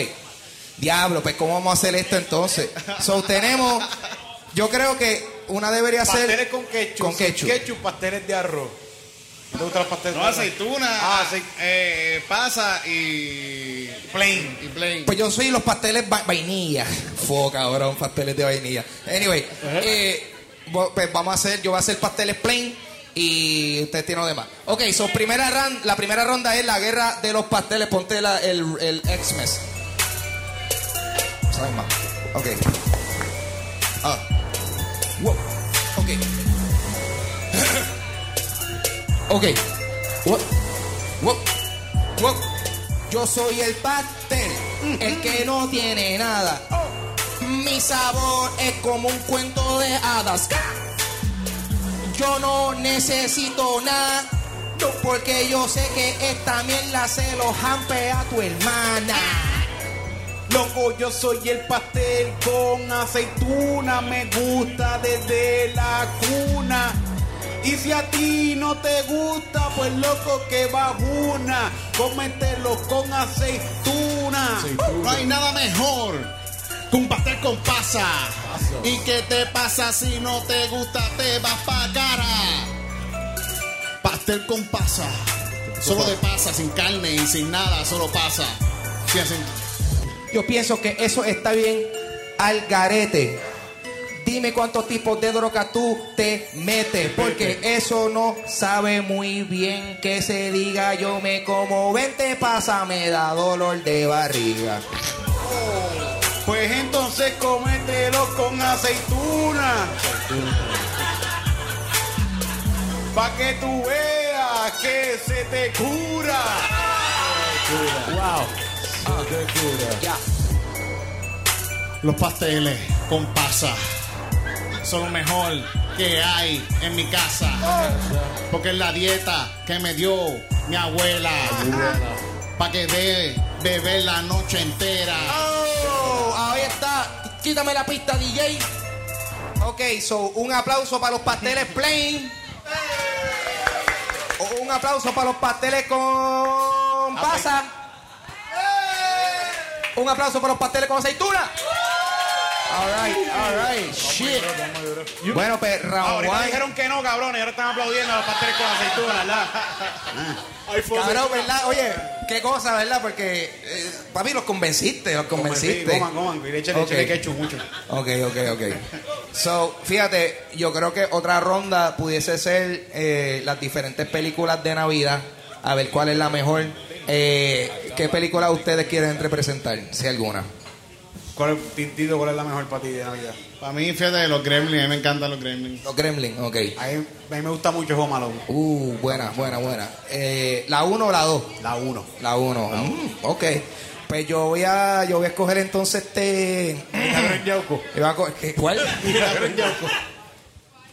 Diablo, pues ¿cómo vamos a hacer esto entonces? So, tenemos, yo creo que una debería ser... Pasteles con ketchup. Con ketchup. Ketchup, pasteles de arroz. ¿No te gustan los pasteles No, de arroz? aceituna, Ah, ace- eh, pasa y. Plain. Y plain. Pues yo soy los pasteles va- vainilla. Fo, cabrón, pasteles de vainilla. Anyway, eh, pues vamos a hacer, yo voy a hacer pasteles plain y ustedes tienen lo demás. Ok, so primera ran- la primera ronda es la guerra de los pasteles. Ponte la- el, el Xmas. ¿Sabes más? Ok. Ah. Wow. Ok. ok. What? What? Yo soy el pastel, el que no tiene nada. Mi sabor es como un cuento de hadas. Yo no necesito nada, porque yo sé que esta mierda se lo jampea a tu hermana. Loco, yo soy el pastel con aceituna, me gusta desde la cuna. Y si a ti no te gusta, pues loco que una, cómetelo con aceituna. No hay nada mejor un pastel con pasa. ¿Y qué te pasa si no te gusta? Te vas pa' cara. Pastel con pasa. Solo de pasa, sin carne y sin nada, solo pasa. Sí, así. Yo pienso que eso está bien al garete. Dime cuántos tipos de droga tú te metes, porque eso no sabe muy bien que se diga yo me como 20 pasa, me da dolor de barriga. Pues entonces cómetelo con aceituna. Pa' que tú veas que se te cura. Ya. Los pasteles con pasa son lo mejor que hay en mi casa. Porque es la dieta que me dio mi abuela. Para que dé beber la noche entera. Quítame la pista, DJ. Ok, so un aplauso para los pasteles plain. Un aplauso para los pasteles con pasa. Un aplauso para los pasteles con aceituna. Alright, alright, shit. Bueno, pues round Ahorita one. dijeron que no, cabrones, ahora están aplaudiendo a los pasteles con aceituna, ¿verdad? Cabrón, ¿verdad? Oye, qué cosa, ¿verdad? Porque, eh, papi, los convenciste, los convenciste. coman, coman, y échale, Ok. échale ketchup mucho. Ok, ok, ok. So, fíjate, yo creo que otra ronda pudiese ser eh, las diferentes películas de Navidad. A ver cuál es la mejor. Eh, ¿Qué película ustedes quieren representar? Si alguna. ¿Cuál es, cuál es la mejor para ti de Navidad? Para mí, fíjate, los gremlins, a mí me encantan los gremlins. Los Gremlins, ok. A mí, a mí me gusta mucho Home Alone. Uh, buena, buena, buena. Eh, ¿La 1 o la 2? La 1. La 1. ok. Pues yo voy a yo voy a escoger entonces este. Milagro en Yauco. yo voy a co- ¿qué- ¿Cuál?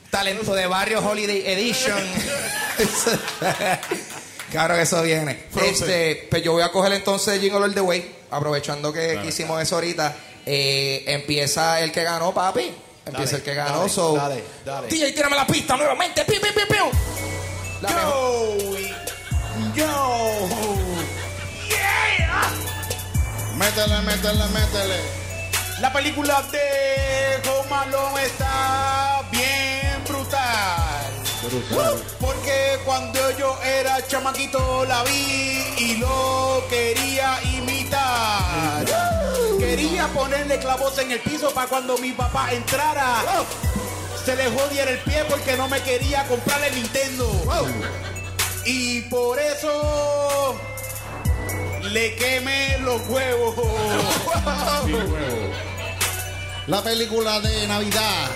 Talento de Barrio Holiday Edition. claro que eso viene. Este, pues yo voy a coger entonces Jingle All the Way, aprovechando que, que hicimos eso ahorita. Eh, empieza el que ganó, papi. Empieza Dale, el que ganó. dale, so, dale, dale. DJ, tírame la pista nuevamente. Piu, piu, piu, piu. La mejor- Yo, yo. Métele, métele, métele. La película de Home está bien brutal. Porque cuando yo era chamaquito la vi y lo quería imitar. Quería ponerle clavos en el piso para cuando mi papá entrara. Se le jodiera el pie porque no me quería comprarle Nintendo. Y por eso le quemé los huevos. La película de Navidad.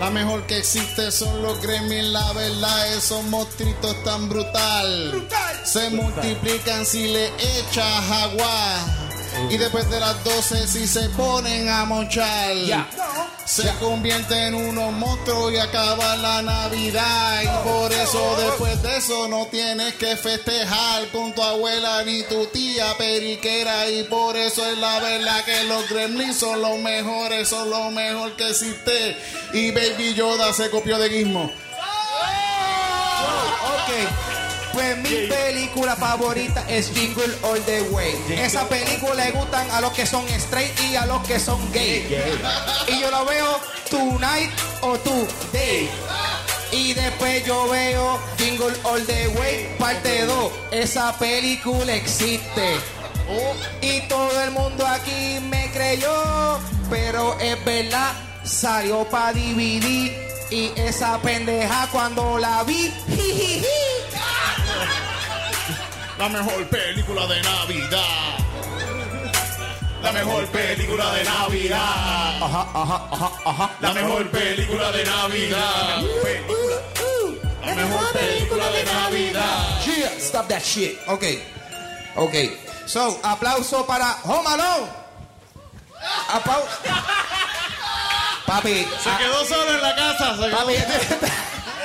La mejor que existe son los Gremlins, la verdad, esos monstruitos tan brutal. Se multiplican si le echas agua. Y después de las 12 si se ponen a monchar. Se convierte en unos monstruos y acaba la Navidad. Y por eso después de eso no tienes que festejar con tu abuela ni tu tía periquera. Y por eso es la verdad que los gremlins son los mejores, son lo mejor que existe. Y Baby Yoda se copió de Gizmo. Ok. Pues mi película favorita es Jingle All the Way. Esa película le gustan a los que son straight y a los que son gay. Y yo lo veo tonight o today. Y después yo veo Jingle All the Way, parte 2. Esa película existe. Y todo el mundo aquí me creyó. Pero es verdad, salió para DVD. Y esa pendeja cuando la vi. jijiji. La mejor película de Navidad. La mejor película de Navidad. Ajá, ajá, ajá, ajá. La mejor película de Navidad. La mejor película de Navidad. Yeah, stop that shit. Ok, ok. So, aplauso para Home Alone. Aplauso. Papi, Se quedó solo en la casa. Se quedó papi,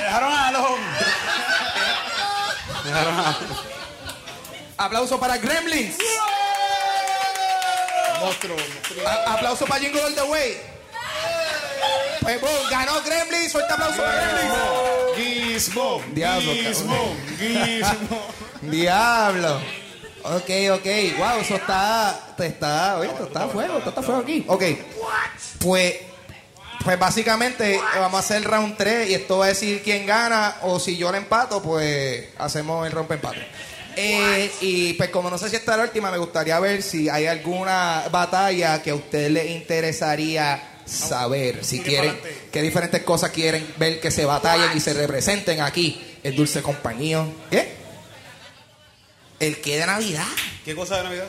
Dejaron a. aplauso para Gremlins. monstruo. A- aplauso para Jingle All the Way. Pues, boom, ganó Gremlins. Fuerte aplauso para Gremlins. Gizmo. Diablo, Gizmo. Gizmo. Diablo. Ok, ok. Wow, eso está. Está. Oye, esto está a fuego. Esto está a fuego aquí. Ok. Pues. Pues básicamente vamos a hacer round 3 y esto va a decir quién gana o si yo le empato, pues hacemos el rompe empate. Eh, y pues como no sé si esta es la última, me gustaría ver si hay alguna batalla que a ustedes les interesaría saber. Si quieren, qué diferentes cosas quieren ver que se batallen y se representen aquí en Dulce Compañía. ¿Qué? El que de Navidad. ¿Qué cosa de Navidad?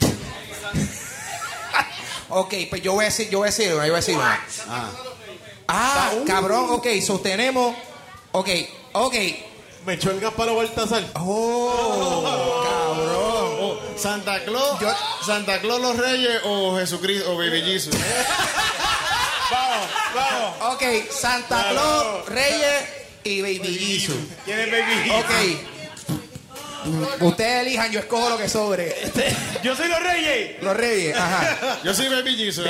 Ok, pues yo voy a decir, yo voy a decir una, yo voy a decir una. Ah, cabrón, ok, sostenemos. Ok, ok. Me echó el Gasparo Baltasar. Oh, cabrón. Santa Claus. Yo- Santa Claus los Reyes o Jesucristo o Baby Jesus. Vamos, vamos. Ok, Santa Claus, Reyes y Baby Jesus. ¿Quién es Baby? Ok. Ustedes elijan, yo escojo lo que sobre. Yo soy los Reyes. Los Reyes, ajá. Yo soy Baby Jesus.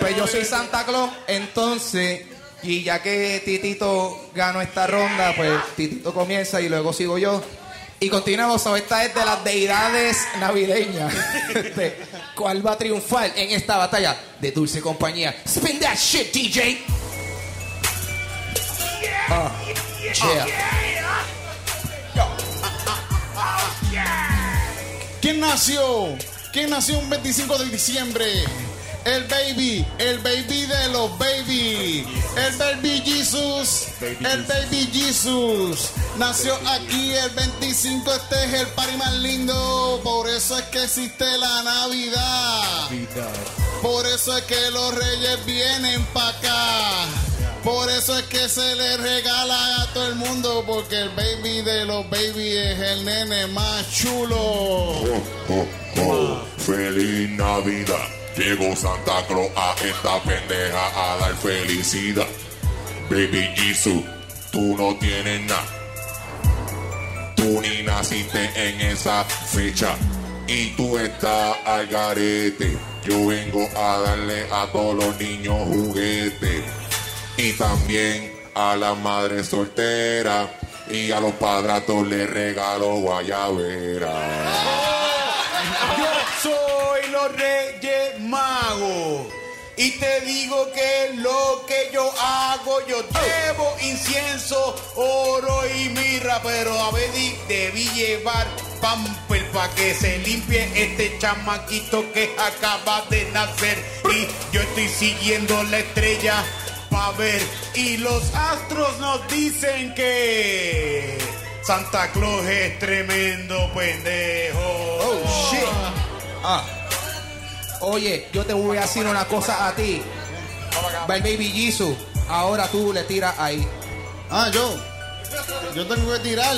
Pues yo soy Santa Claus, entonces, y ya que Titito ganó esta ronda, pues Titito comienza y luego sigo yo. Y continuamos, esta es de las deidades navideñas. ¿Cuál va a triunfar en esta batalla de dulce compañía? Spin that shit, DJ. Ah, yeah. ¿Quién nació? ¿Quién nació un 25 de diciembre? El baby, el baby de los baby, el baby Jesus, el baby Jesus. Nació aquí el 25, este es el party más lindo, por eso es que existe la Navidad. Por eso es que los reyes vienen para acá. Por eso es que se le regala a todo el mundo, porque el baby de los baby es el nene más chulo. Oh, oh, oh. Feliz Navidad. Llegó Santa Claus a esta pendeja a dar felicidad. Baby Jesus, tú no tienes nada. Tú ni naciste en esa fecha. Y tú estás al garete. Yo vengo a darle a todos los niños juguetes. Y también a la madre soltera. Y a los padratos les regalo guayabera. Soy los Reyes Magos. Y te digo que lo que yo hago, yo llevo incienso, oro y mirra, pero a veces debí llevar pamper pa' que se limpie este chamaquito que acaba de nacer. Y yo estoy siguiendo la estrella pa' ver. Y los astros nos dicen que Santa Claus es tremendo pendejo. Oh, shit. Ah. Oye, yo te voy a decir una cosa a ti. By Baby Jesus. Ahora tú le tiras ahí. Ah, yo. Yo tengo que tirar.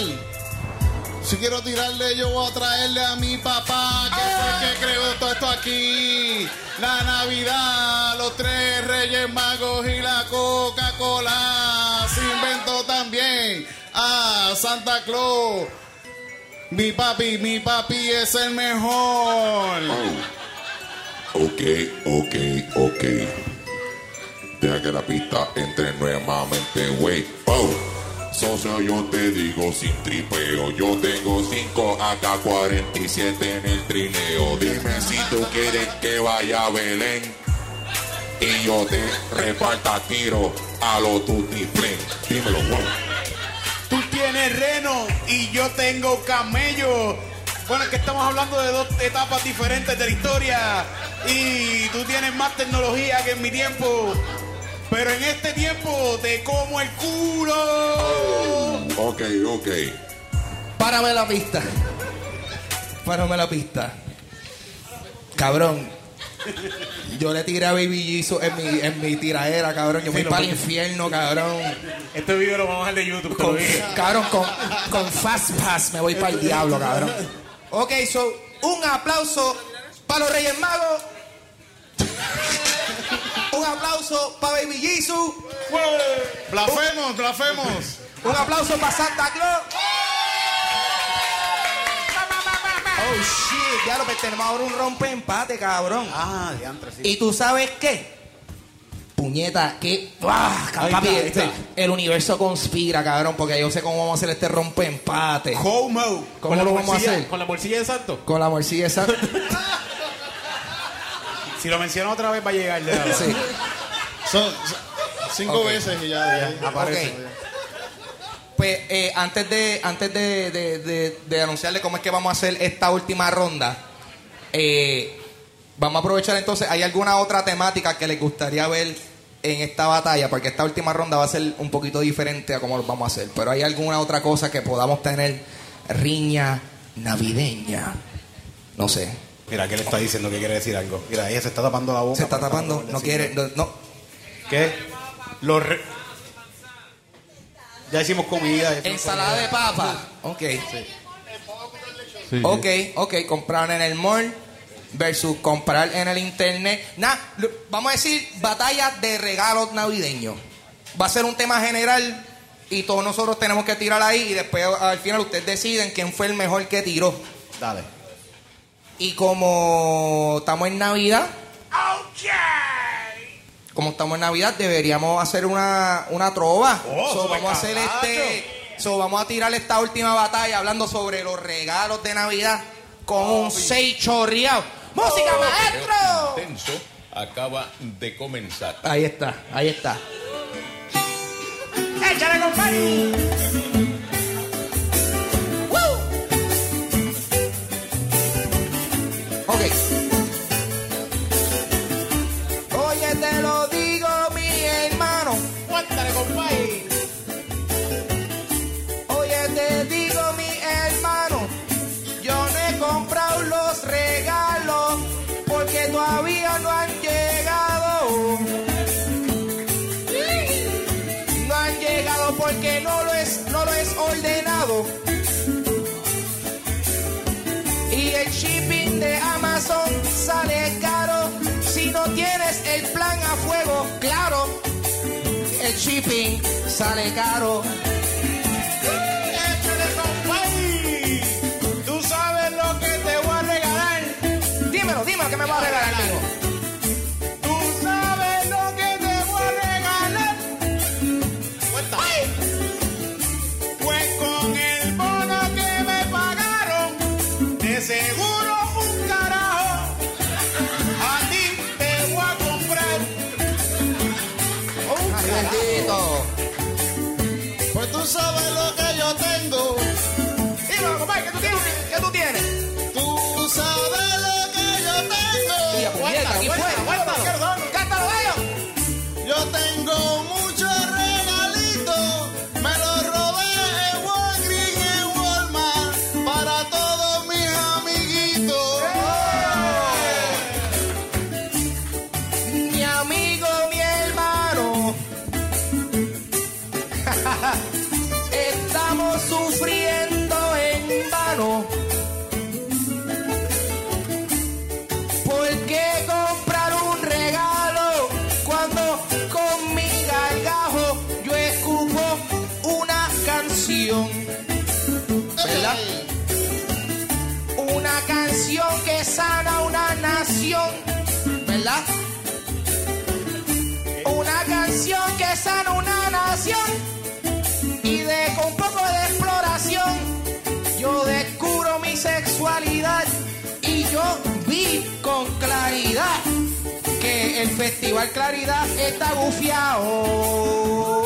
Si quiero tirarle, yo voy a traerle a mi papá, que fue el que creó todo esto aquí. La Navidad, los tres Reyes Magos y la Coca-Cola. Se inventó también a Santa Claus. Mi papi, mi papi es el mejor. Ok, ok, ok. Deja que la pista entre nuevamente, wey. Oh. Socio, yo te digo sin tripeo. Yo tengo 5 AK-47 en el trineo. Dime si tú quieres que vaya Belén. Y yo te reparta tiro a los tutti Dímelo, wow. Tú tienes reno y yo tengo camello. Bueno, es que estamos hablando de dos etapas diferentes de la historia. Y tú tienes más tecnología que en mi tiempo. Pero en este tiempo te como el culo. Ok, ok. Párame la pista. Párame la pista. Cabrón. Yo le tiré a Baby Jesus en mi, en mi tiraera, cabrón. Yo me Sí, para el infierno, cabrón. Este video lo vamos a dejar de YouTube, Con, cabrón, con, con Fast Pass me voy para el diablo, cabrón. Ok, so, un aplauso para los Reyes Magos. Un aplauso para Baby Jesus. Blasfemos, blasfemos. Un aplauso para Santa Claus. Oh shit, ya lo que tenemos ahora un rompe empate, cabrón. Ah, diantre, sí. ¿Y tú sabes qué? Puñeta, que. ¡Ah! Papi, este, el universo conspira, cabrón, porque yo sé cómo vamos a hacer este rompe empate. ¿Cómo Con la lo vamos a bolsilla- hacer? Con la bolsilla de santo. Con la morcilla esa. Si lo menciono otra vez va a llegar. de la- Sí. Son, cinco veces y ya, ya, aparece. Pues eh, antes de antes de, de- de- de anunciarle cómo es que vamos a hacer esta última ronda, eh, vamos a aprovechar entonces, ¿hay alguna otra temática que les gustaría ver en esta batalla? Porque esta última ronda va a ser un poquito diferente a cómo lo vamos a hacer. Pero ¿hay alguna otra cosa que podamos tener riña navideña? No sé. Mira, ¿qué le está diciendo que quiere decir algo? Mira, ella se está tapando la boca. Se está tapando, no quiere, no, no. ¿Qué? Los re- Ya hicimos comida. Ensalada de papa. Ok. Ok, ok. Comprar en el mall versus comprar en el internet. Nah, vamos a decir batalla de regalos navideños. Va a ser un tema general y todos nosotros tenemos que tirar ahí y después al final ustedes deciden quién fue el mejor que tiró. Dale. Y como estamos en Navidad, como estamos en Navidad, deberíamos hacer una, una trova. Oh, So, vamos a hacer este. so, vamos a tirar esta última batalla hablando sobre los regalos de Navidad con un 6 chorreado. ¡Música, maestro! Intenso acaba de comenzar. Ahí está, ahí está. ¡Échale, compadre! Te lo digo, mi hermano. ¡Cuéntale, compadre! Shipping sale caro. Y de con poco de exploración yo descubro mi sexualidad y yo vi con claridad que el Festival Claridad está gufiado.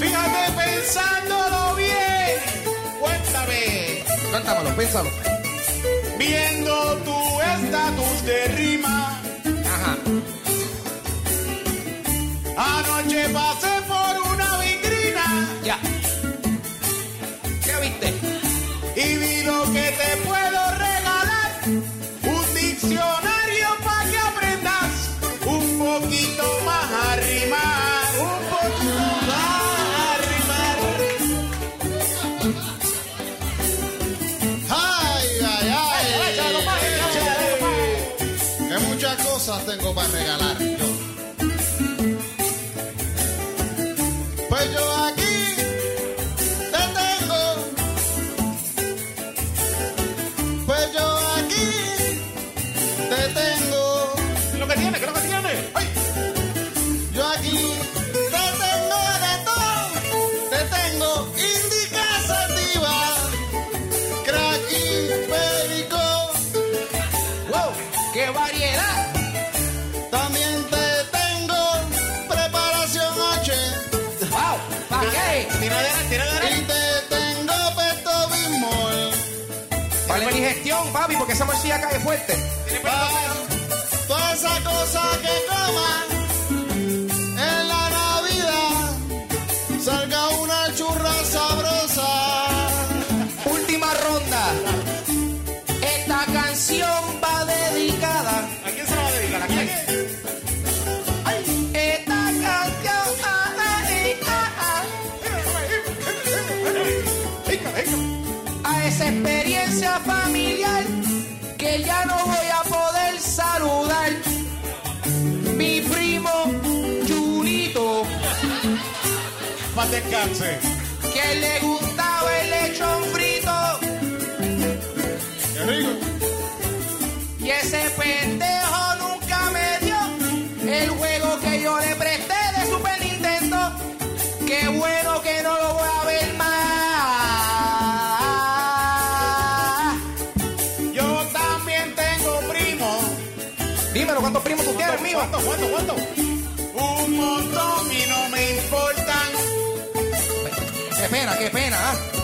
Fíjate pensándolo bien. Cuéntame. Cántamelo, pénsalo. Viendo tu estatus de rima. Anoche pasé por una vitrina Ya. ¿Qué viste? y vi lo que te puedo regalar. Un diccionario para que aprendas un poquito más a rimar. Un poquito más a rimar. Ay, ay, ay. Que muchas cosas tengo para regalar esa morcilla cae fuerte. Toda esa cosa que coman Descanse. que le gustaba el lechón frito. Qué rico. Y ese pendejo nunca me dio el juego que yo le presté de Super Nintendo. Qué bueno que no lo voy a ver más. Yo también tengo primo. Dímelo, ¿cuántos primos tú tienes, mío? ¿Cuánto, cuánto, cuánto? Qué pena, ah.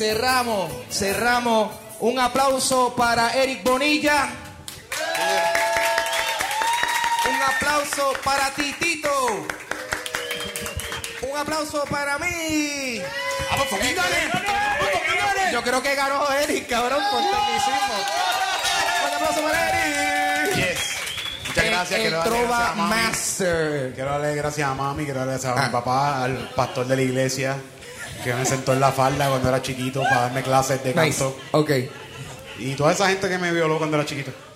Cerramos, cerramos. Un aplauso para Eric Bonilla. Un aplauso para Titito. Un aplauso para mí. ¡Vamos, poquito, Yo creo que ganó Eric, cabrón, por tecnicismo. Un aplauso para Eric. Yes. Muchas gracias. El, quiero darle Trova gracias a mami. Master. Quiero darle gracias a mami, quiero darle gracias a Ah. mi papá, al pastor de la iglesia, que me sentó en la falda cuando era chiquito para darme clases de Nice. canto. Ok. Y toda esa gente que me violó cuando era chiquito.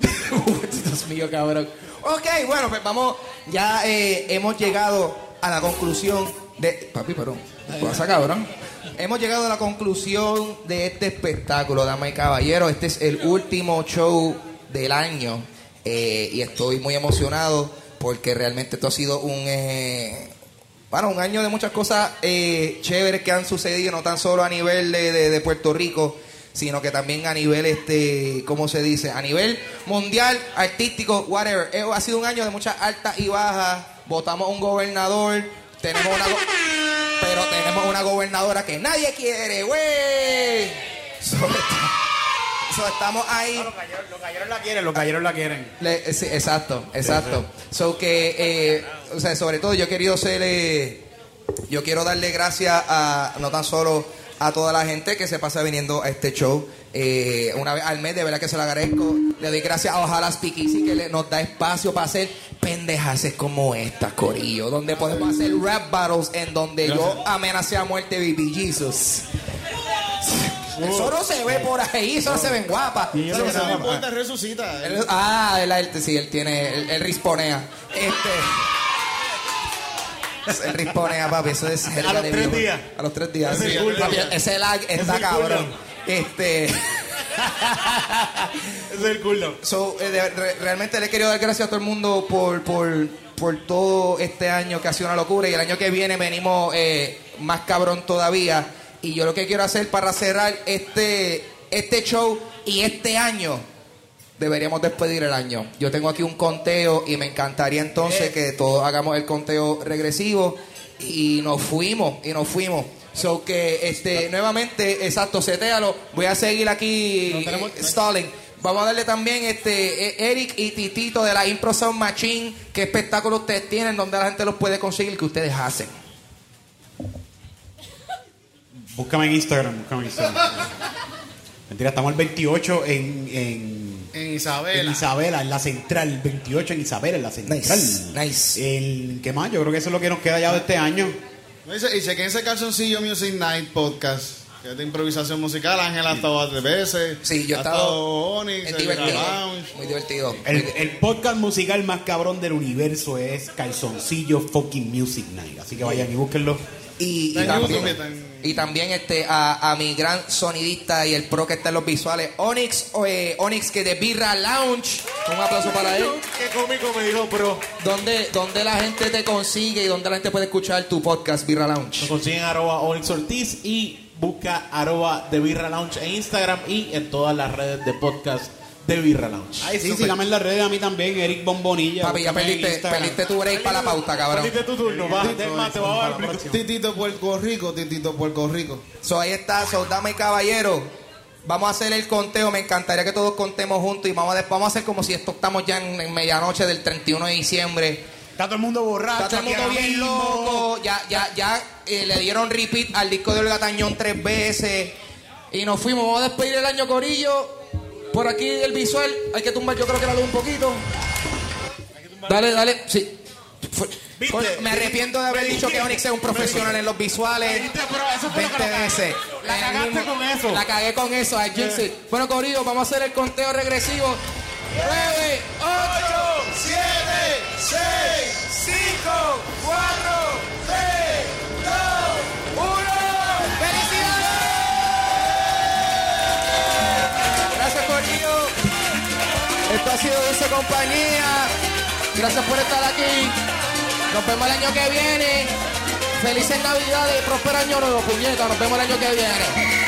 Dios mío, cabrón. Ok, bueno, pues vamos. Ya eh, hemos llegado a la conclusión de. Papi, perdón. ¿Qué pasa, cabrón? Hemos llegado a la conclusión de este espectáculo, damas y caballeros. Este es el último show del año. eh, y estoy muy emocionado porque realmente esto ha sido un. eh, bueno, un año de muchas cosas eh, chéveres que han sucedido, no tan solo a nivel de, de- de Puerto Rico, sino que también a nivel, este, ¿cómo se dice? A nivel mundial, artístico, whatever. Eh, ha sido un año de muchas altas y bajas. Votamos un gobernador, tenemos una, go- pero tenemos una gobernadora que nadie quiere, güey. So, so, estamos ahí. Los galleros, los galleros la quieren, los galleros la quieren. Le- sí, exacto, exacto. So que, eh, o sea, sobre todo yo he querido ser, eh, yo quiero darle gracias a, no tan solo a toda la gente que se pasa viniendo a este show eh, una vez al mes, de verdad que se lo agradezco. Le doy gracias a Ojalá Speakeasy que le- nos da espacio para hacer pendejaces como esta, Corillo, donde podemos hacer rap battles en donde yo amenacé a muerte Baby Jesus. Eso no se ve por ahí, eso no se ven guapas. Pero Eso no- importa, resucita. él- ah, él, él- sí, él tiene, él, él risponea. Este. Él risponea, papi, eso es jerga los de tres días. A los tres días. Ese sí. cool Papi, ese lag está el cabrón. Este. Ese es el culo. So, eh, de- re- realmente le quiero dar gracias a todo el mundo por, por, por todo este año que ha sido una locura y el año que viene venimos eh, más cabrón todavía. Y yo lo que quiero hacer para cerrar este, este show y este año, deberíamos despedir el año. Yo tengo aquí un conteo y me encantaría entonces que todos hagamos el conteo regresivo y nos fuimos, y nos fuimos. So que este nuevamente, exacto, setéalo. Voy a seguir aquí eh, stalling. Vamos a darle también este eh, Eric y Titito de la Impro Sound Machine. ¿Qué espectáculo ustedes tienen? Donde la gente los puede conseguir que ustedes hacen. Búscame en Instagram, búscame en Instagram. Mentira, estamos el 28 en, en, En en Isabela. Isabela, en la central. 28 en Isabela, en la central. Nice, nice. El, ¿Qué más? Yo creo que eso es lo que nos queda ya de este año. Dice- Y chequense Calzoncillo Music Night Podcast. Que es de improvisación musical. Ángel ha estado tres veces. Sí, yo he estado. Onyx, Es divertido. Muy divertido. El, el podcast musical más cabrón del universo es Calzoncillo Fucking Music Night. Así que vayan y búsquenlo. Y, y también, YouTube, y también este, a, a mi gran sonidista y el pro que está en los visuales, Onyx, eh, Onyx que de Birra Lounge. Un aplauso para él. Qué cómico me dijo, bro. ¿Dónde, ¿Dónde la gente te consigue y dónde la gente puede escuchar tu podcast Birra Nos Lounge? consiguen arroba Onyx Ortiz y busca arroba de Birra Lounge en Instagram y en todas las redes de podcast de Birra Lounge. Ay, sí, síganme en las redes a mí también, Eric Bombonilla. Papi, ya perdiste, tu break para la pauta, cabrón. Perdiste tu turno, va, te va a dar. Titito Puerto Rico, Titito Puerto Rico. So, ahí está, so, dama y caballero. Vamos a hacer el conteo. Me encantaría que todos contemos juntos y vamos a, vamos a hacer como si esto estamos ya en, en medianoche del 31 de diciembre. Está todo el mundo borracho. Está todo el mundo bien mismo. loco. Ya, ya, ya eh, le dieron repeat al disco de Olga Tañón tres veces. Y nos fuimos. Vamos a despedir el año Corillo. Por aquí el visual. Hay que tumbar, yo creo que la luz un poquito. Dale, dale. Sí. Me arrepiento de haber dicho que Onyx es un profesional en los visuales. ¿Viste? Pero eso fue lo que 20 la- veces. la cagaste con eso. La cagué con eso. Jinxed it. Bueno, Corillo, vamos a hacer el conteo regresivo. 9, 8, 7, 6, 5, 4, Ha sido Dulce Compañía. Gracias por estar aquí. Nos vemos el año que viene. Felices Navidades y próspero año nuevo, puñeta. Nos vemos el año que viene.